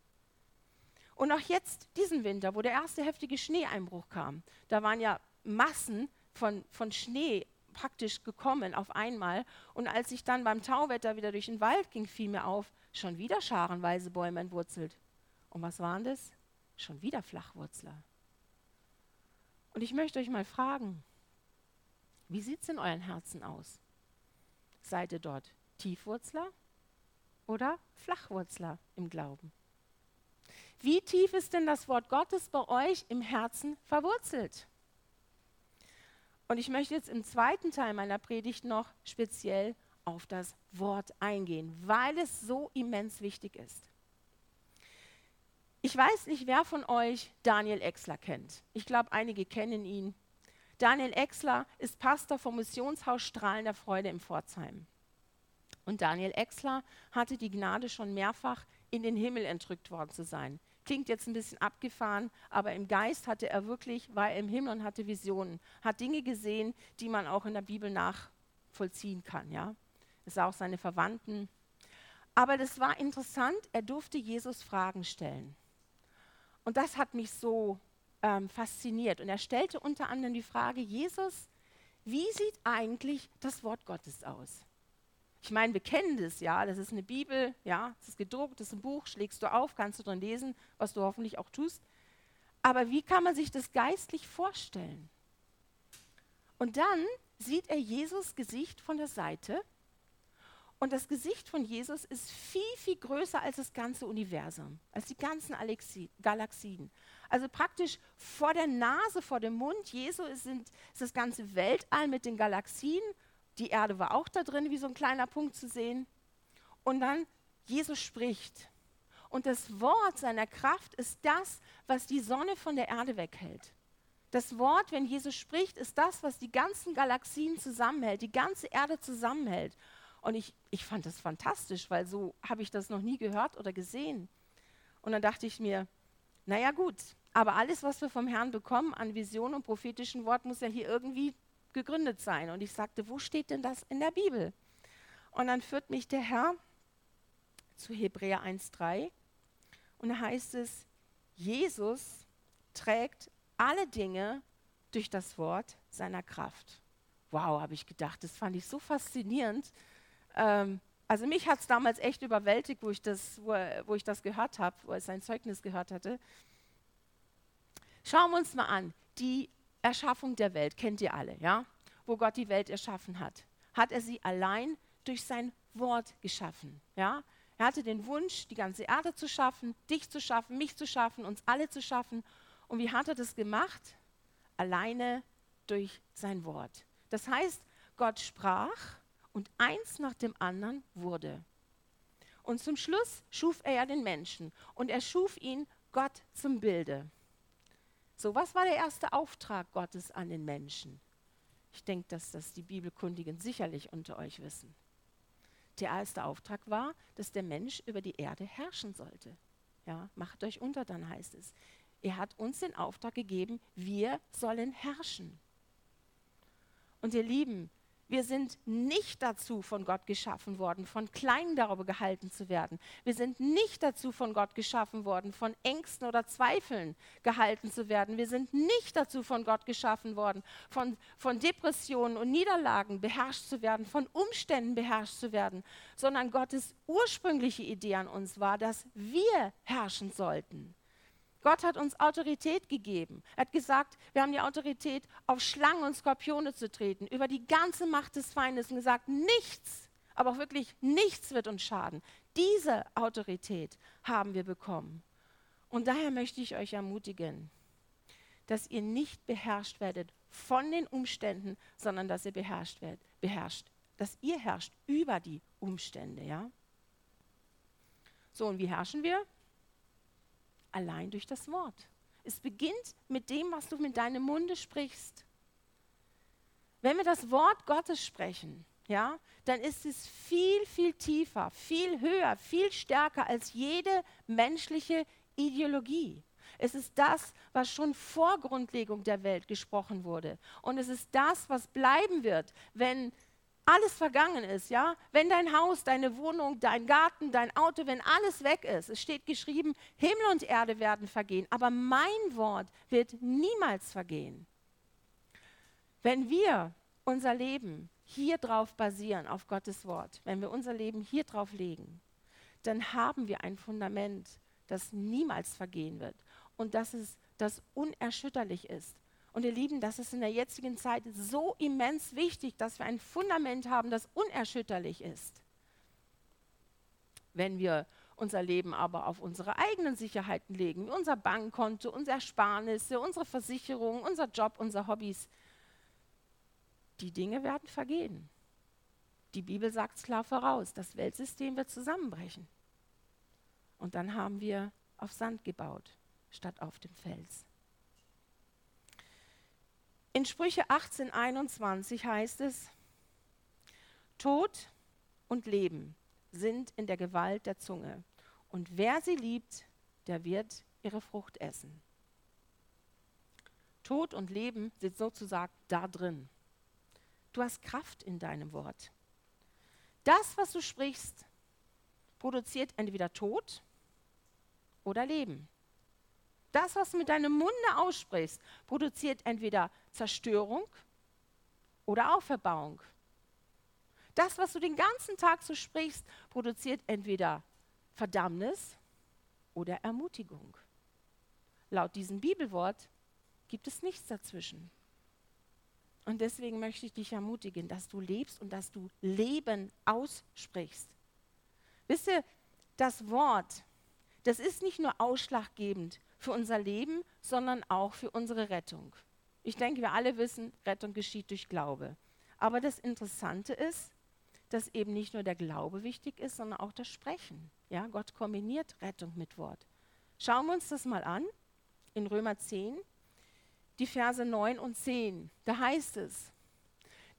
Und auch jetzt, diesen Winter, wo der erste heftige Schneeeinbruch kam, da waren ja Massen von, von Schnee praktisch gekommen auf einmal. Und als ich dann beim Tauwetter wieder durch den Wald ging, fiel mir auf, schon wieder scharenweise Bäume entwurzelt. Und was waren das? Schon wieder Flachwurzler. Und ich möchte euch mal fragen, wie sieht es in euren Herzen aus? Seid ihr dort Tiefwurzler oder Flachwurzler im Glauben? Wie tief ist denn das Wort Gottes bei euch im Herzen verwurzelt? Und ich möchte jetzt im zweiten Teil meiner Predigt noch speziell auf das Wort eingehen, weil es so immens wichtig ist. Ich weiß nicht, wer von euch Daniel Exler kennt. Ich glaube, einige kennen ihn. Daniel Exler ist Pastor vom Missionshaus Strahlen der Freude in Pforzheim. Und Daniel Exler hatte die Gnade schon mehrfach in den Himmel entrückt worden zu sein. Klingt jetzt ein bisschen abgefahren, aber im Geist hatte er wirklich, war er im Himmel und hatte Visionen, hat Dinge gesehen, die man auch in der Bibel nachvollziehen kann. Ja? Es sah auch seine Verwandten. Aber das war interessant, er durfte Jesus Fragen stellen. Und das hat mich so ähm, fasziniert. Und er stellte unter anderem die Frage, Jesus, wie sieht eigentlich das Wort Gottes aus? Ich meine, wir kennen das, ja, das ist eine Bibel, ja, es ist gedruckt, das ist ein Buch, schlägst du auf, kannst du drin lesen, was du hoffentlich auch tust. Aber wie kann man sich das geistlich vorstellen? Und dann sieht er Jesus Gesicht von der Seite und das Gesicht von Jesus ist viel, viel größer als das ganze Universum, als die ganzen Alexi Galaxien. Also praktisch vor der Nase, vor dem Mund Jesu ist, ist das ganze Weltall mit den Galaxien. Die Erde war auch da drin, wie so ein kleiner Punkt zu sehen. Und dann Jesus spricht. Und das Wort seiner Kraft ist das, was die Sonne von der Erde weghält. Das Wort, wenn Jesus spricht, ist das, was die ganzen Galaxien zusammenhält, die ganze Erde zusammenhält. Und ich, ich fand das fantastisch, weil so habe ich das noch nie gehört oder gesehen. Und dann dachte ich mir, naja gut, aber alles, was wir vom Herrn bekommen an Vision und prophetischen Wort, muss ja hier irgendwie gegründet sein. Und ich sagte, wo steht denn das in der Bibel? Und dann führt mich der Herr zu Hebräer 1.3 und da heißt es, Jesus trägt alle Dinge durch das Wort seiner Kraft. Wow, habe ich gedacht, das fand ich so faszinierend, ähm, also mich hat es damals echt überwältigt, wo ich das, wo, wo ich das gehört habe, wo ich sein Zeugnis gehört hatte. Schauen wir uns mal an, die Erschaffung der Welt, kennt ihr alle, ja? Wo Gott die Welt erschaffen hat. Hat er sie allein durch sein Wort geschaffen, ja? Er hatte den Wunsch, die ganze Erde zu schaffen, dich zu schaffen, mich zu schaffen, uns alle zu schaffen. Und wie hat er das gemacht? Alleine durch sein Wort. Das heißt, Gott sprach und eins nach dem anderen wurde. Und zum Schluss schuf er ja den Menschen und er schuf ihn Gott zum Bilde. So, was war der erste Auftrag Gottes an den Menschen? Ich denke, dass das die Bibelkundigen sicherlich unter euch wissen. Der erste Auftrag war, dass der Mensch über die Erde herrschen sollte. Ja, macht euch unter, dann heißt es. Er hat uns den Auftrag gegeben, wir sollen herrschen. Und ihr Lieben, wir sind nicht dazu von Gott geschaffen worden, von klein darüber gehalten zu werden. Wir sind nicht dazu von Gott geschaffen worden, von Ängsten oder Zweifeln gehalten zu werden. Wir sind nicht dazu von Gott geschaffen worden, von, von Depressionen und Niederlagen beherrscht zu werden, von Umständen beherrscht zu werden, sondern Gottes ursprüngliche Idee an uns war, dass wir herrschen sollten. Gott hat uns Autorität gegeben. Er hat gesagt, wir haben die Autorität, auf Schlangen und Skorpione zu treten, über die ganze Macht des Feindes und gesagt, nichts, aber auch wirklich nichts wird uns schaden. Diese Autorität haben wir bekommen. Und daher möchte ich euch ermutigen, dass ihr nicht beherrscht werdet von den Umständen, sondern dass ihr beherrscht werdet, beherrscht, dass ihr herrscht über die Umstände, ja? So, und wie herrschen wir? Allein durch das Wort. Es beginnt mit dem, was du mit deinem Munde sprichst. Wenn wir das Wort Gottes sprechen, ja, dann ist es viel, viel tiefer, viel höher, viel stärker als jede menschliche Ideologie. Es ist das, was schon vor Grundlegung der Welt gesprochen wurde. Und es ist das, was bleiben wird, wenn alles vergangen ist, ja, wenn dein Haus, deine Wohnung, dein Garten, dein Auto, wenn alles weg ist, es steht geschrieben, Himmel und Erde werden vergehen, aber mein Wort wird niemals vergehen. Wenn wir unser Leben hier drauf basieren, auf Gottes Wort, wenn wir unser Leben hier drauf legen, dann haben wir ein Fundament, das niemals vergehen wird und das, ist, das unerschütterlich ist und ihr Lieben, das ist in der jetzigen Zeit so immens wichtig, dass wir ein Fundament haben, das unerschütterlich ist. Wenn wir unser Leben aber auf unsere eigenen Sicherheiten legen, unser Bankkonto, unsere Ersparnisse, unsere Versicherung, unser Job, unsere Hobbys, die Dinge werden vergehen. Die Bibel sagt es klar voraus, das Weltsystem wird zusammenbrechen. Und dann haben wir auf Sand gebaut, statt auf dem Fels. In Sprüche 18, 21 heißt es, Tod und Leben sind in der Gewalt der Zunge. Und wer sie liebt, der wird ihre Frucht essen. Tod und Leben sind sozusagen da drin. Du hast Kraft in deinem Wort. Das, was du sprichst, produziert entweder Tod oder Leben. Das, was du mit deinem Munde aussprichst, produziert entweder Zerstörung oder Auferbauung. Das, was du den ganzen Tag so sprichst, produziert entweder Verdammnis oder Ermutigung. Laut diesem Bibelwort gibt es nichts dazwischen. Und deswegen möchte ich dich ermutigen, dass du lebst und dass du Leben aussprichst. Wisst ihr, das Wort, das ist nicht nur ausschlaggebend für unser Leben, sondern auch für unsere Rettung. Ich denke, wir alle wissen, Rettung geschieht durch Glaube. Aber das Interessante ist, dass eben nicht nur der Glaube wichtig ist, sondern auch das Sprechen. Ja, Gott kombiniert Rettung mit Wort. Schauen wir uns das mal an in Römer 10, die Verse 9 und 10. Da heißt es,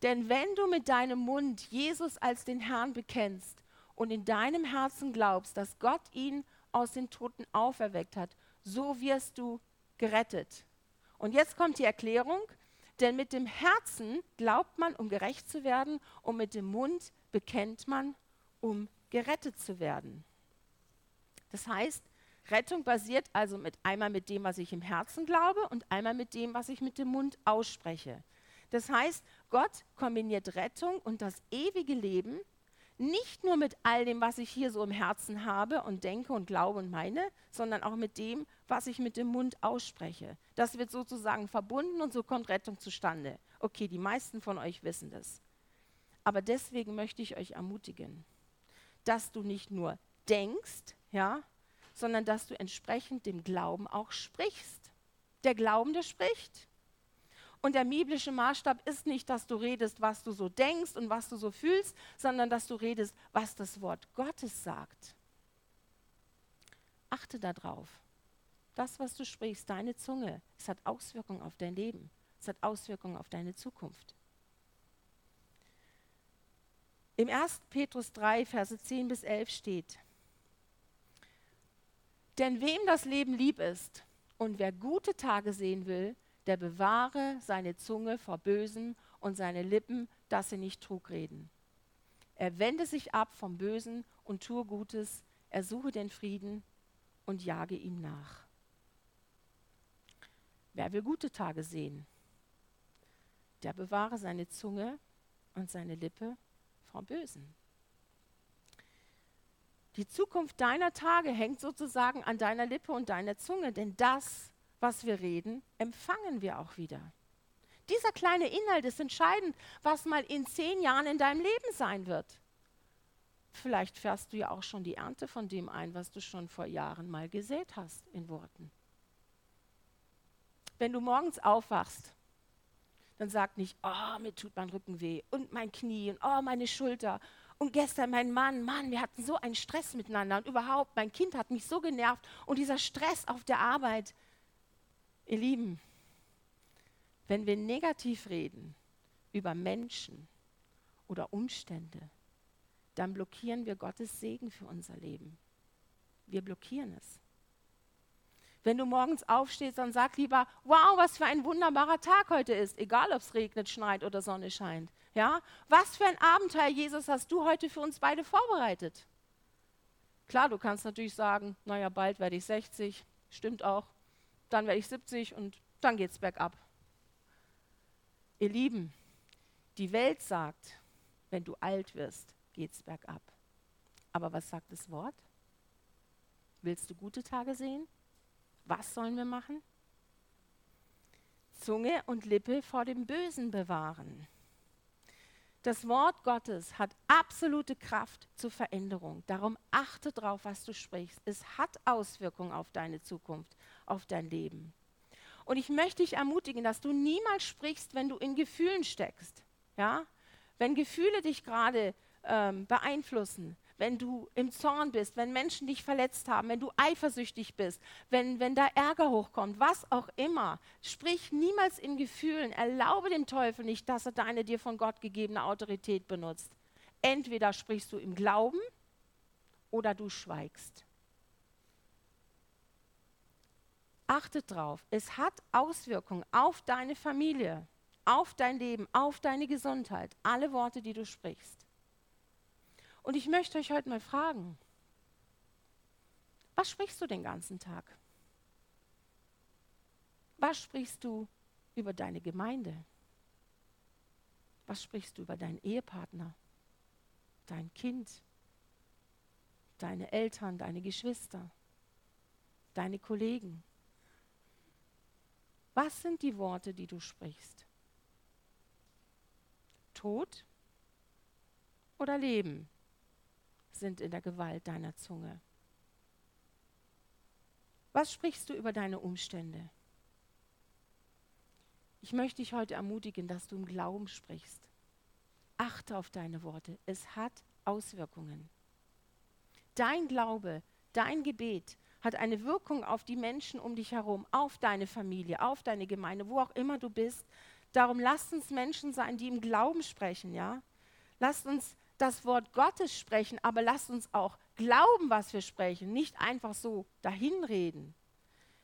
denn wenn du mit deinem Mund Jesus als den Herrn bekennst und in deinem Herzen glaubst, dass Gott ihn aus den Toten auferweckt hat, so wirst du gerettet. Und jetzt kommt die Erklärung, denn mit dem Herzen glaubt man, um gerecht zu werden, und mit dem Mund bekennt man, um gerettet zu werden. Das heißt, Rettung basiert also mit einmal mit dem, was ich im Herzen glaube und einmal mit dem, was ich mit dem Mund ausspreche. Das heißt, Gott kombiniert Rettung und das ewige Leben nicht nur mit all dem, was ich hier so im Herzen habe und denke und glaube und meine, sondern auch mit dem, was ich mit dem Mund ausspreche. Das wird sozusagen verbunden und so kommt Rettung zustande. Okay, die meisten von euch wissen das. Aber deswegen möchte ich euch ermutigen, dass du nicht nur denkst, ja, sondern dass du entsprechend dem Glauben auch sprichst. Der Glaubende spricht. Und der biblische Maßstab ist nicht, dass du redest, was du so denkst und was du so fühlst, sondern dass du redest, was das Wort Gottes sagt. Achte darauf. Das, was du sprichst, deine Zunge, es hat Auswirkungen auf dein Leben. Es hat Auswirkungen auf deine Zukunft. Im 1. Petrus 3, Verse 10 bis 11 steht, denn wem das Leben lieb ist und wer gute Tage sehen will, der bewahre seine Zunge vor Bösen und seine Lippen, dass sie nicht Trug reden. Er wende sich ab vom Bösen und tue Gutes, er suche den Frieden und jage ihm nach. Wer will gute Tage sehen? Der bewahre seine Zunge und seine Lippe vor Bösen. Die Zukunft deiner Tage hängt sozusagen an deiner Lippe und deiner Zunge, denn das, was wir reden, empfangen wir auch wieder. Dieser kleine Inhalt ist entscheidend, was mal in zehn Jahren in deinem Leben sein wird. Vielleicht fährst du ja auch schon die Ernte von dem ein, was du schon vor Jahren mal gesät hast in Worten. Wenn du morgens aufwachst, dann sag nicht, oh, mir tut mein Rücken weh und mein Knie und oh, meine Schulter und gestern mein Mann, Mann, wir hatten so einen Stress miteinander und überhaupt, mein Kind hat mich so genervt und dieser Stress auf der Arbeit. Ihr Lieben, wenn wir negativ reden über Menschen oder Umstände, dann blockieren wir Gottes Segen für unser Leben. Wir blockieren es. Wenn du morgens aufstehst, dann sag lieber, wow, was für ein wunderbarer Tag heute ist, egal ob es regnet, schneit oder Sonne scheint. Ja? Was für ein Abenteuer, Jesus, hast du heute für uns beide vorbereitet? Klar, du kannst natürlich sagen, naja, bald werde ich 60, stimmt auch, dann werde ich 70 und dann geht es bergab. Ihr Lieben, die Welt sagt, wenn du alt wirst, geht es bergab. Aber was sagt das Wort? Willst du gute Tage sehen? Was sollen wir machen? Zunge und Lippe vor dem Bösen bewahren. Das Wort Gottes hat absolute Kraft zur Veränderung. Darum achte darauf, was du sprichst. Es hat Auswirkungen auf deine Zukunft, auf dein Leben. Und ich möchte dich ermutigen, dass du niemals sprichst, wenn du in Gefühlen steckst. Ja? Wenn Gefühle dich gerade ähm, beeinflussen, wenn du im Zorn bist, wenn Menschen dich verletzt haben, wenn du eifersüchtig bist, wenn, wenn da Ärger hochkommt, was auch immer. Sprich niemals in Gefühlen. Erlaube dem Teufel nicht, dass er deine dir von Gott gegebene Autorität benutzt. Entweder sprichst du im Glauben oder du schweigst. Achtet drauf, es hat Auswirkungen auf deine Familie, auf dein Leben, auf deine Gesundheit, alle Worte, die du sprichst. Und ich möchte euch heute mal fragen, was sprichst du den ganzen Tag? Was sprichst du über deine Gemeinde? Was sprichst du über deinen Ehepartner, dein Kind, deine Eltern, deine Geschwister, deine Kollegen? Was sind die Worte, die du sprichst? Tod oder Leben? sind in der Gewalt deiner Zunge. Was sprichst du über deine Umstände? Ich möchte dich heute ermutigen, dass du im Glauben sprichst. Achte auf deine Worte. Es hat Auswirkungen. Dein Glaube, dein Gebet hat eine Wirkung auf die Menschen um dich herum, auf deine Familie, auf deine Gemeinde, wo auch immer du bist. Darum lasst uns Menschen sein, die im Glauben sprechen, ja? Lasst uns das Wort Gottes sprechen, aber lasst uns auch glauben, was wir sprechen, nicht einfach so dahinreden.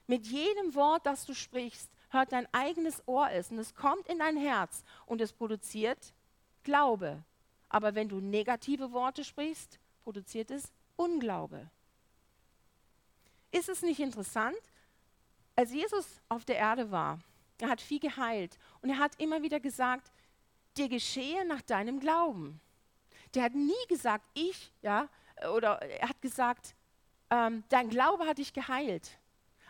Mit jedem Wort, das du sprichst, hört dein eigenes Ohr es und es kommt in dein Herz und es produziert Glaube. Aber wenn du negative Worte sprichst, produziert es Unglaube. Ist es nicht interessant? Als Jesus auf der Erde war, er hat viel geheilt und er hat immer wieder gesagt, dir geschehe nach deinem Glauben. Der hat nie gesagt, ich, ja, oder er hat gesagt, ähm, dein Glaube hat dich geheilt.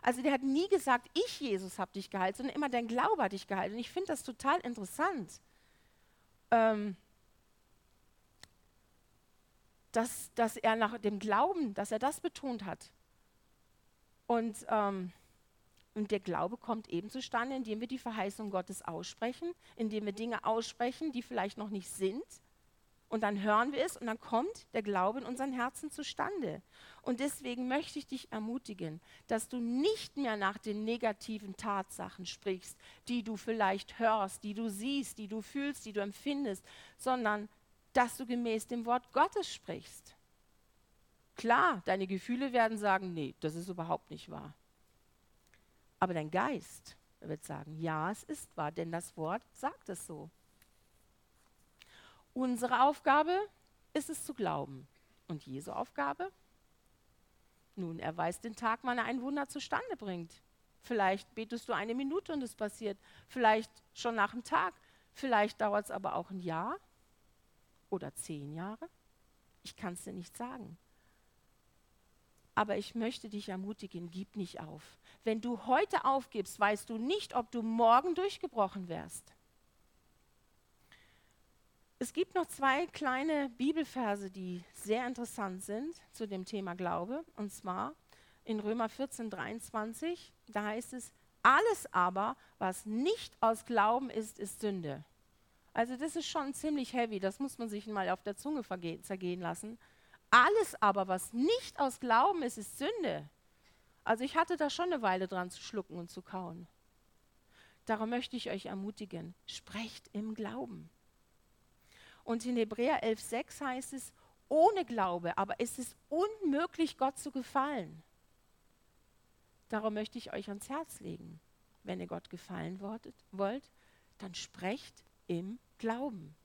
Also der hat nie gesagt, ich, Jesus, habe dich geheilt, sondern immer dein Glaube hat dich geheilt. Und ich finde das total interessant. Ähm, dass, dass er nach dem Glauben, dass er das betont hat. Und, ähm, und der Glaube kommt eben zustande, indem wir die Verheißung Gottes aussprechen, indem wir Dinge aussprechen, die vielleicht noch nicht sind. Und dann hören wir es und dann kommt der Glaube in unseren Herzen zustande. Und deswegen möchte ich dich ermutigen, dass du nicht mehr nach den negativen Tatsachen sprichst, die du vielleicht hörst, die du siehst, die du fühlst, die du empfindest, sondern dass du gemäß dem Wort Gottes sprichst. Klar, deine Gefühle werden sagen, nee, das ist überhaupt nicht wahr. Aber dein Geist wird sagen, ja, es ist wahr, denn das Wort sagt es so. Unsere Aufgabe ist es zu glauben. Und Jesu Aufgabe? Nun, er weiß den Tag, wann er ein Wunder zustande bringt. Vielleicht betest du eine Minute und es passiert. Vielleicht schon nach einem Tag. Vielleicht dauert es aber auch ein Jahr oder zehn Jahre? Ich kann es dir nicht sagen. Aber ich möchte dich ermutigen, gib nicht auf. Wenn du heute aufgibst, weißt du nicht, ob du morgen durchgebrochen wärst. Es gibt noch zwei kleine Bibelverse, die sehr interessant sind zu dem Thema Glaube. Und zwar in Römer 14, 23, da heißt es, alles aber, was nicht aus Glauben ist, ist Sünde. Also das ist schon ziemlich heavy, das muss man sich mal auf der Zunge zergehen lassen. Alles aber, was nicht aus Glauben ist, ist Sünde. Also ich hatte da schon eine Weile dran zu schlucken und zu kauen. Darum möchte ich euch ermutigen, sprecht im Glauben. Und in Hebräer 11,6 heißt es, ohne Glaube, aber es ist unmöglich, Gott zu gefallen. Darum möchte ich euch ans Herz legen, wenn ihr Gott gefallen wollt, dann sprecht im Glauben.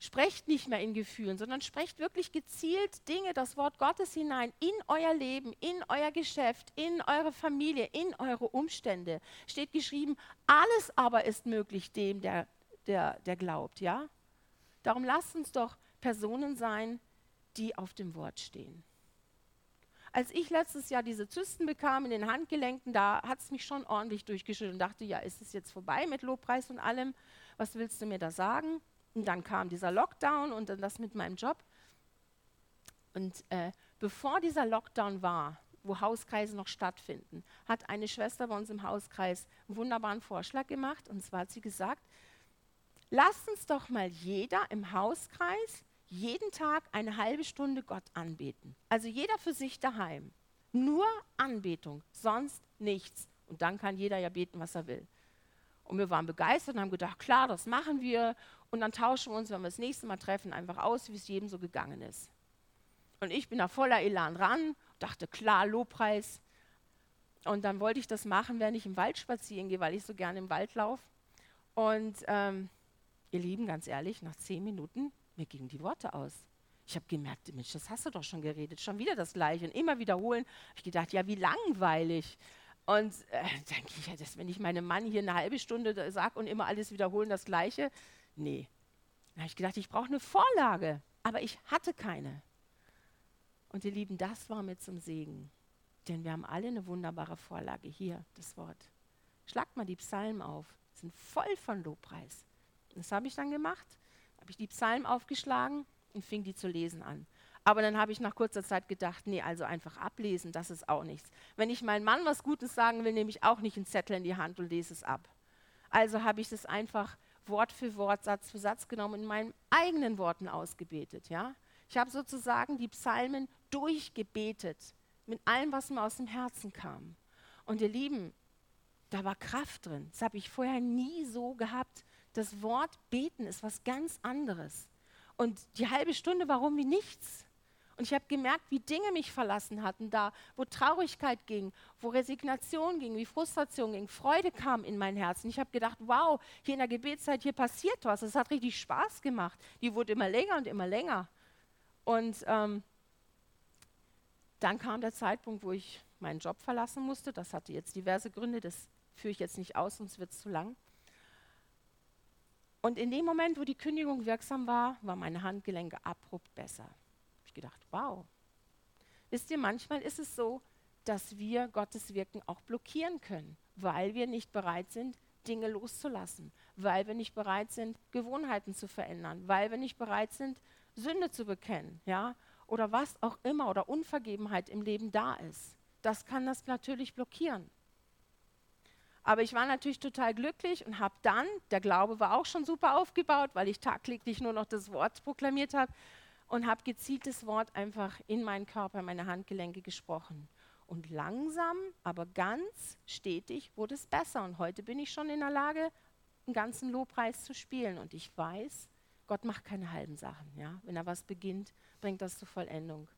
Sprecht nicht mehr in Gefühlen, sondern sprecht wirklich gezielt Dinge, das Wort Gottes hinein in euer Leben, in euer Geschäft, in eure Familie, in eure Umstände. Steht geschrieben, alles aber ist möglich dem, der, der, der glaubt, ja? Darum lasst uns doch Personen sein, die auf dem Wort stehen. Als ich letztes Jahr diese Zysten bekam in den Handgelenken, da hat es mich schon ordentlich durchgeschüttelt und dachte, ja, ist es jetzt vorbei mit Lobpreis und allem? Was willst du mir da sagen? Und dann kam dieser Lockdown und dann das mit meinem Job. Und äh, bevor dieser Lockdown war, wo Hauskreise noch stattfinden, hat eine Schwester bei uns im Hauskreis einen wunderbaren Vorschlag gemacht. Und zwar hat sie gesagt, lasst uns doch mal jeder im Hauskreis jeden Tag eine halbe Stunde Gott anbeten. Also jeder für sich daheim. Nur Anbetung, sonst nichts. Und dann kann jeder ja beten, was er will. Und wir waren begeistert und haben gedacht, klar, das machen wir. Und dann tauschen wir uns, wenn wir das nächste Mal treffen, einfach aus, wie es jedem so gegangen ist. Und ich bin da voller Elan ran, dachte, klar, Lobpreis. Und dann wollte ich das machen, wenn ich im Wald spazieren gehe, weil ich so gerne im Wald laufe. Und ähm, ihr Lieben, ganz ehrlich, nach zehn Minuten mir gingen die Worte aus. Ich habe gemerkt, Mensch, das hast du doch schon geredet, schon wieder das Gleiche und immer wiederholen. Ich gedacht, ja, wie langweilig. Und äh, denke ich, ja, das, wenn ich meinem Mann hier eine halbe Stunde sage und immer alles wiederholen, das Gleiche, nee. Dann habe ich gedacht, ich brauche eine Vorlage, aber ich hatte keine. Und ihr Lieben, das war mir zum Segen, denn wir haben alle eine wunderbare Vorlage hier, das Wort. Schlagt mal die Psalmen auf, sind voll von Lobpreis. Das habe ich dann gemacht habe ich die Psalmen aufgeschlagen und fing die zu lesen an. Aber dann habe ich nach kurzer Zeit gedacht, nee, also einfach ablesen, das ist auch nichts. Wenn ich meinem Mann was Gutes sagen will, nehme ich auch nicht einen Zettel in die Hand und lese es ab. Also habe ich es einfach Wort für Wort, Satz für Satz genommen und in meinen eigenen Worten ausgebetet. Ja? Ich habe sozusagen die Psalmen durchgebetet, mit allem, was mir aus dem Herzen kam. Und ihr Lieben, da war Kraft drin. Das habe ich vorher nie so gehabt. Das Wort beten ist was ganz anderes. Und die halbe Stunde, warum wie nichts? Und ich habe gemerkt, wie Dinge mich verlassen hatten, da, wo Traurigkeit ging, wo Resignation ging, wie Frustration ging, Freude kam in mein Herz. Und ich habe gedacht, wow, hier in der Gebetszeit, hier passiert was. Es hat richtig Spaß gemacht. Die wurde immer länger und immer länger. Und ähm, dann kam der Zeitpunkt, wo ich meinen Job verlassen musste. Das hatte jetzt diverse Gründe, das führe ich jetzt nicht aus, sonst wird es zu lang. Und in dem Moment, wo die Kündigung wirksam war, war meine Handgelenke abrupt besser. Gedacht, wow. Wisst ihr, manchmal ist es so, dass wir Gottes Wirken auch blockieren können, weil wir nicht bereit sind, Dinge loszulassen, weil wir nicht bereit sind, Gewohnheiten zu verändern, weil wir nicht bereit sind, Sünde zu bekennen, ja, oder was auch immer, oder Unvergebenheit im Leben da ist. Das kann das natürlich blockieren. Aber ich war natürlich total glücklich und habe dann, der Glaube war auch schon super aufgebaut, weil ich tagtäglich nur noch das Wort proklamiert habe und habe gezielt das Wort einfach in meinen Körper, in meine Handgelenke gesprochen. Und langsam, aber ganz stetig wurde es besser. Und heute bin ich schon in der Lage, einen ganzen Lobpreis zu spielen. Und ich weiß, Gott macht keine halben Sachen. Ja? Wenn er was beginnt, bringt das zur Vollendung.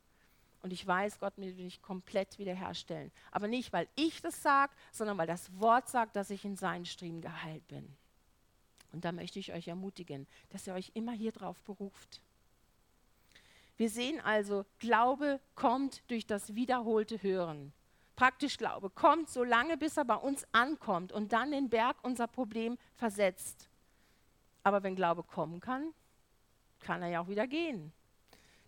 Und ich weiß, Gott will mich komplett wiederherstellen. Aber nicht, weil ich das sage, sondern weil das Wort sagt, dass ich in seinen Striemen geheilt bin. Und da möchte ich euch ermutigen, dass ihr euch immer hier drauf beruft. Wir sehen also, Glaube kommt durch das wiederholte Hören. Praktisch Glaube kommt so lange, bis er bei uns ankommt und dann den Berg unser Problem versetzt. Aber wenn Glaube kommen kann, kann er ja auch wieder gehen.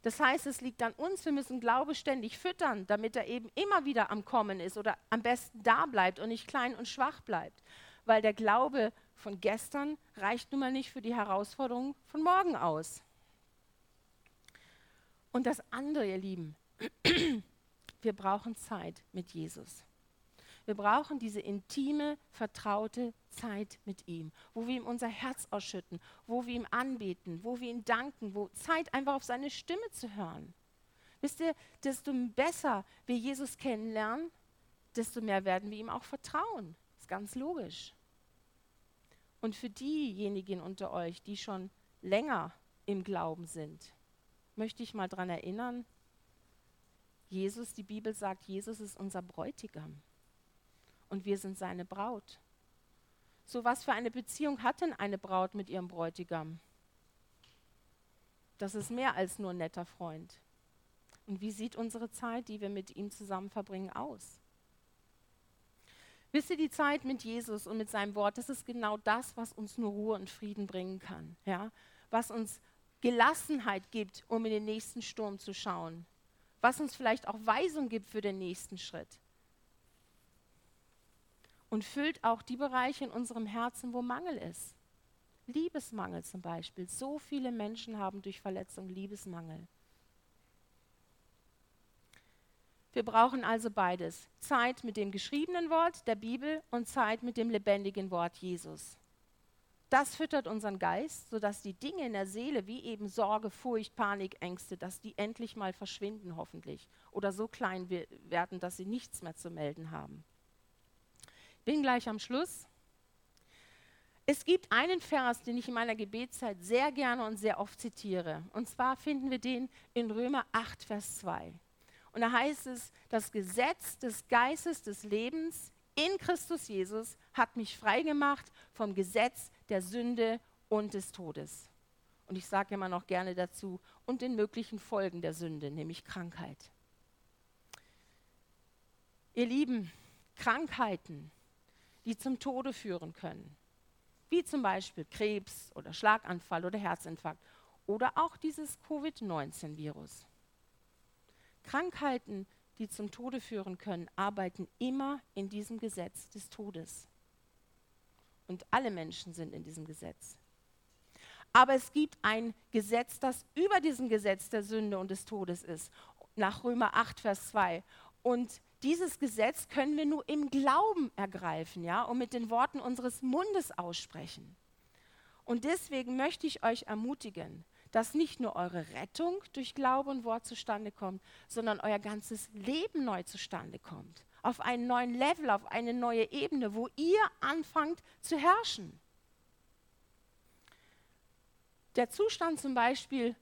Das heißt, es liegt an uns, wir müssen Glaube ständig füttern, damit er eben immer wieder am Kommen ist oder am besten da bleibt und nicht klein und schwach bleibt. Weil der Glaube von gestern reicht nun mal nicht für die Herausforderungen von morgen aus. Und das andere, ihr Lieben, wir brauchen Zeit mit Jesus. Wir brauchen diese intime, vertraute Zeit mit ihm, wo wir ihm unser Herz ausschütten, wo wir ihm anbeten, wo wir ihm danken, wo Zeit einfach auf seine Stimme zu hören. Wisst ihr, desto besser wir Jesus kennenlernen, desto mehr werden wir ihm auch vertrauen. Das ist ganz logisch. Und für diejenigen unter euch, die schon länger im Glauben sind, möchte ich mal daran erinnern, Jesus, die Bibel sagt, Jesus ist unser Bräutigam und wir sind seine Braut. So was für eine Beziehung hat denn eine Braut mit ihrem Bräutigam? Das ist mehr als nur ein netter Freund. Und wie sieht unsere Zeit, die wir mit ihm zusammen verbringen, aus? Wisst ihr, die Zeit mit Jesus und mit seinem Wort, das ist genau das, was uns nur Ruhe und Frieden bringen kann. Ja? Was uns Gelassenheit gibt, um in den nächsten Sturm zu schauen. Was uns vielleicht auch Weisung gibt für den nächsten Schritt und füllt auch die Bereiche in unserem Herzen, wo Mangel ist. Liebesmangel zum Beispiel. So viele Menschen haben durch Verletzung Liebesmangel. Wir brauchen also beides. Zeit mit dem geschriebenen Wort der Bibel und Zeit mit dem lebendigen Wort Jesus. Das füttert unseren Geist, sodass die Dinge in der Seele wie eben Sorge, Furcht, Panik, Ängste, dass die endlich mal verschwinden hoffentlich oder so klein werden, dass sie nichts mehr zu melden haben bin gleich am Schluss. Es gibt einen Vers, den ich in meiner Gebetszeit sehr gerne und sehr oft zitiere. Und zwar finden wir den in Römer 8, Vers 2. Und da heißt es, das Gesetz des Geistes des Lebens in Christus Jesus hat mich frei gemacht vom Gesetz der Sünde und des Todes. Und ich sage immer noch gerne dazu, und den möglichen Folgen der Sünde, nämlich Krankheit. Ihr Lieben, Krankheiten die zum Tode führen können, wie zum Beispiel Krebs oder Schlaganfall oder Herzinfarkt oder auch dieses Covid-19-Virus. Krankheiten, die zum Tode führen können, arbeiten immer in diesem Gesetz des Todes. Und alle Menschen sind in diesem Gesetz. Aber es gibt ein Gesetz, das über diesem Gesetz der Sünde und des Todes ist, nach Römer 8, Vers 2. Und dieses Gesetz können wir nur im Glauben ergreifen, ja, und mit den Worten unseres Mundes aussprechen. Und deswegen möchte ich euch ermutigen, dass nicht nur eure Rettung durch Glaube und Wort zustande kommt, sondern euer ganzes Leben neu zustande kommt. Auf einen neuen Level, auf eine neue Ebene, wo ihr anfangt zu herrschen. Der Zustand zum Beispiel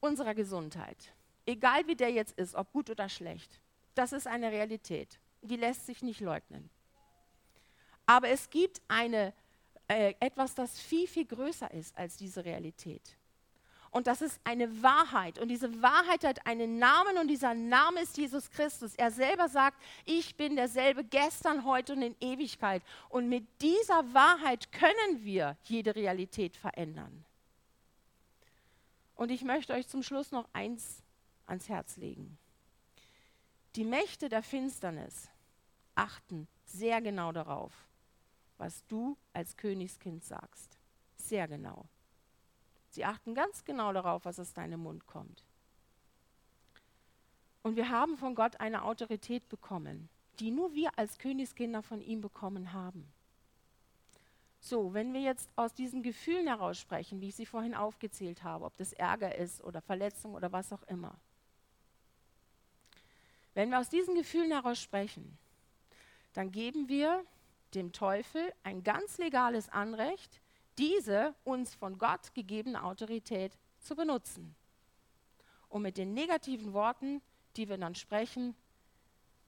unserer Gesundheit, egal wie der jetzt ist, ob gut oder schlecht, das ist eine Realität. Die lässt sich nicht leugnen. Aber es gibt eine, äh, etwas, das viel, viel größer ist als diese Realität. Und das ist eine Wahrheit. Und diese Wahrheit hat einen Namen und dieser Name ist Jesus Christus. Er selber sagt, ich bin derselbe gestern, heute und in Ewigkeit. Und mit dieser Wahrheit können wir jede Realität verändern. Und ich möchte euch zum Schluss noch eins ans Herz legen. Die Mächte der Finsternis achten sehr genau darauf, was du als Königskind sagst. Sehr genau. Sie achten ganz genau darauf, was aus deinem Mund kommt. Und wir haben von Gott eine Autorität bekommen, die nur wir als Königskinder von ihm bekommen haben. So, wenn wir jetzt aus diesen Gefühlen heraus sprechen, wie ich sie vorhin aufgezählt habe, ob das Ärger ist oder Verletzung oder was auch immer. Wenn wir aus diesen Gefühlen heraus sprechen, dann geben wir dem Teufel ein ganz legales Anrecht, diese uns von Gott gegebene Autorität zu benutzen. Und mit den negativen Worten die wir dann sprechen,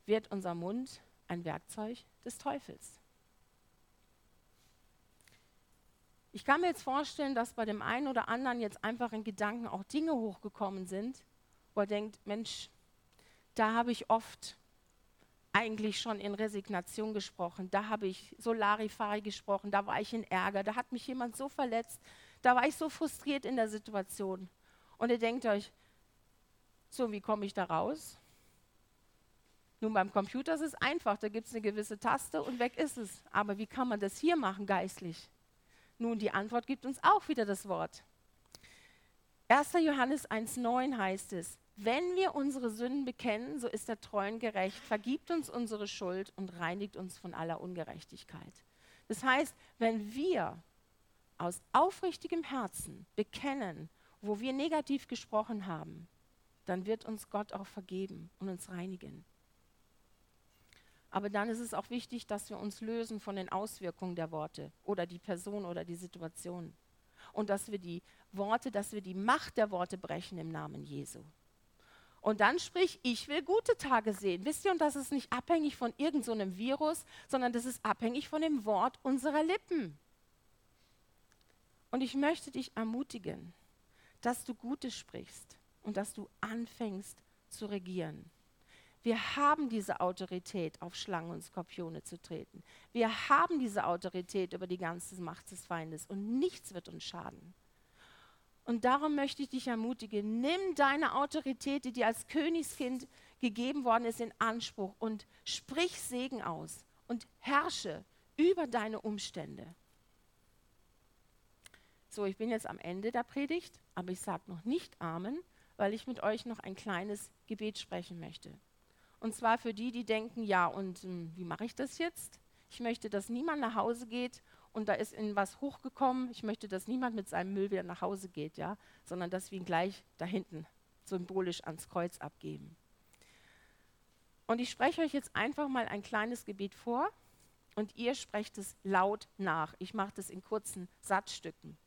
wird unser Mund ein Werkzeug des Teufels. Ich kann mir jetzt vorstellen, dass bei dem einen oder anderen jetzt einfach in Gedanken auch Dinge hochgekommen sind, wo er denkt, Mensch, da habe ich oft eigentlich schon in Resignation gesprochen, da habe ich so Larifari gesprochen, da war ich in Ärger, da hat mich jemand so verletzt, da war ich so frustriert in der Situation. Und ihr denkt euch, so, wie komme ich da raus? Nun, beim Computer ist es einfach, da gibt es eine gewisse Taste und weg ist es. Aber wie kann man das hier machen geistlich? Nun, die Antwort gibt uns auch wieder das Wort. 1. Johannes 1.9 heißt es, wenn wir unsere Sünden bekennen, so ist er treu und gerecht, vergibt uns unsere Schuld und reinigt uns von aller Ungerechtigkeit. Das heißt, wenn wir aus aufrichtigem Herzen bekennen, wo wir negativ gesprochen haben, dann wird uns Gott auch vergeben und uns reinigen. Aber dann ist es auch wichtig, dass wir uns lösen von den Auswirkungen der Worte oder die Person oder die Situation. Und dass wir die Worte, dass wir die Macht der Worte brechen im Namen Jesu. Und dann sprich, ich will gute Tage sehen. Wisst ihr, und das ist nicht abhängig von irgendeinem so Virus, sondern das ist abhängig von dem Wort unserer Lippen. Und ich möchte dich ermutigen, dass du Gutes sprichst und dass du anfängst zu regieren. Wir haben diese Autorität, auf Schlangen und Skorpione zu treten. Wir haben diese Autorität über die ganze Macht des Feindes und nichts wird uns schaden. Und darum möchte ich dich ermutigen, nimm deine Autorität, die dir als Königskind gegeben worden ist, in Anspruch und sprich Segen aus und herrsche über deine Umstände. So, ich bin jetzt am Ende der Predigt, aber ich sage noch nicht Amen, weil ich mit euch noch ein kleines Gebet sprechen möchte. Und zwar für die, die denken, ja, und hm, wie mache ich das jetzt? Ich möchte, dass niemand nach Hause geht und da ist in was hochgekommen. Ich möchte, dass niemand mit seinem Müll wieder nach Hause geht, ja, sondern dass wir ihn gleich da hinten symbolisch ans Kreuz abgeben. Und ich spreche euch jetzt einfach mal ein kleines Gebet vor und ihr sprecht es laut nach. Ich mache das in kurzen Satzstücken.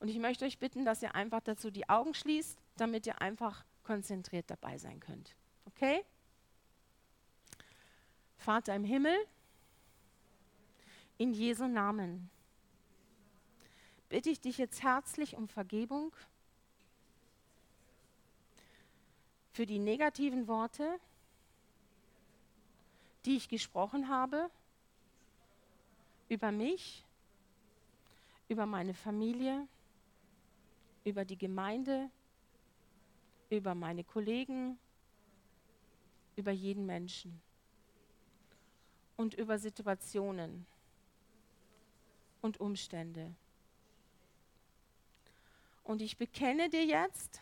Und ich möchte euch bitten, dass ihr einfach dazu die Augen schließt, damit ihr einfach konzentriert dabei sein könnt. Okay? Vater im Himmel, in Jesu Namen. Bitte ich dich jetzt herzlich um Vergebung für die negativen Worte, die ich gesprochen habe über mich, über meine Familie, über die Gemeinde, über meine Kollegen, über jeden Menschen und über Situationen und Umstände. Und ich bekenne dir jetzt,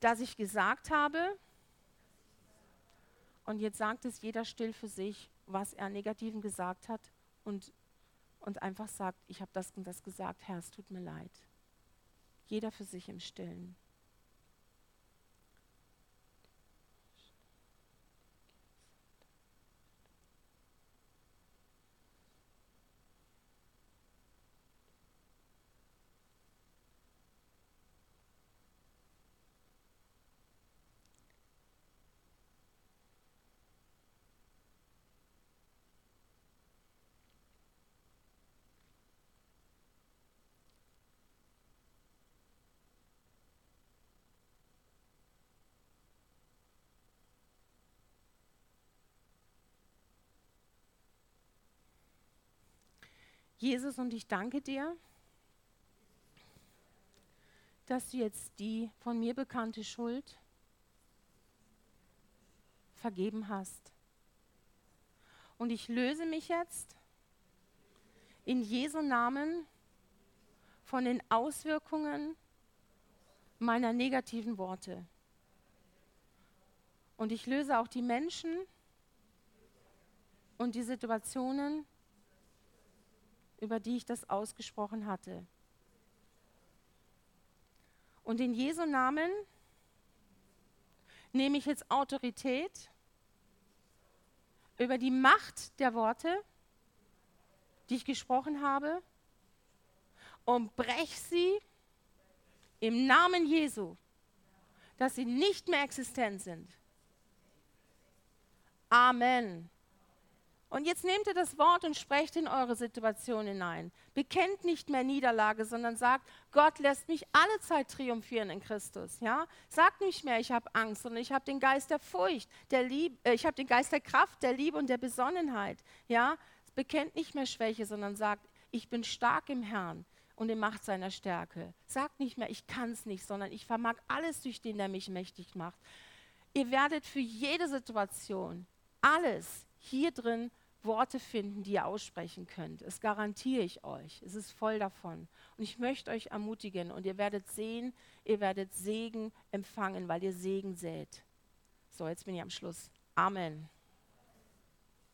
dass ich gesagt habe, und jetzt sagt es jeder still für sich, was er Negativen gesagt hat und, und einfach sagt, ich habe das und das gesagt, Herr, es tut mir leid. Jeder für sich im Stillen. Jesus, und ich danke dir, dass du jetzt die von mir bekannte Schuld vergeben hast. Und ich löse mich jetzt in Jesu Namen von den Auswirkungen meiner negativen Worte. Und ich löse auch die Menschen und die Situationen, über die ich das ausgesprochen hatte. Und in Jesu Namen nehme ich jetzt Autorität über die Macht der Worte, die ich gesprochen habe, und breche sie im Namen Jesu, dass sie nicht mehr existent sind. Amen. Und jetzt nehmt ihr das Wort und sprecht in eure Situation hinein. Bekennt nicht mehr Niederlage, sondern sagt, Gott lässt mich alle Zeit triumphieren in Christus. Ja? Sagt nicht mehr, ich habe Angst, sondern ich habe den Geist der Furcht, der Lieb äh, ich habe den Geist der Kraft, der Liebe und der Besonnenheit. Ja? Bekennt nicht mehr Schwäche, sondern sagt, ich bin stark im Herrn und in Macht seiner Stärke. Sagt nicht mehr, ich kann es nicht, sondern ich vermag alles durch den, der mich mächtig macht. Ihr werdet für jede Situation alles hier drin Worte finden, die ihr aussprechen könnt. Das garantiere ich euch. Es ist voll davon. Und ich möchte euch ermutigen und ihr werdet sehen, ihr werdet Segen empfangen, weil ihr Segen sät. So, jetzt bin ich am Schluss. Amen.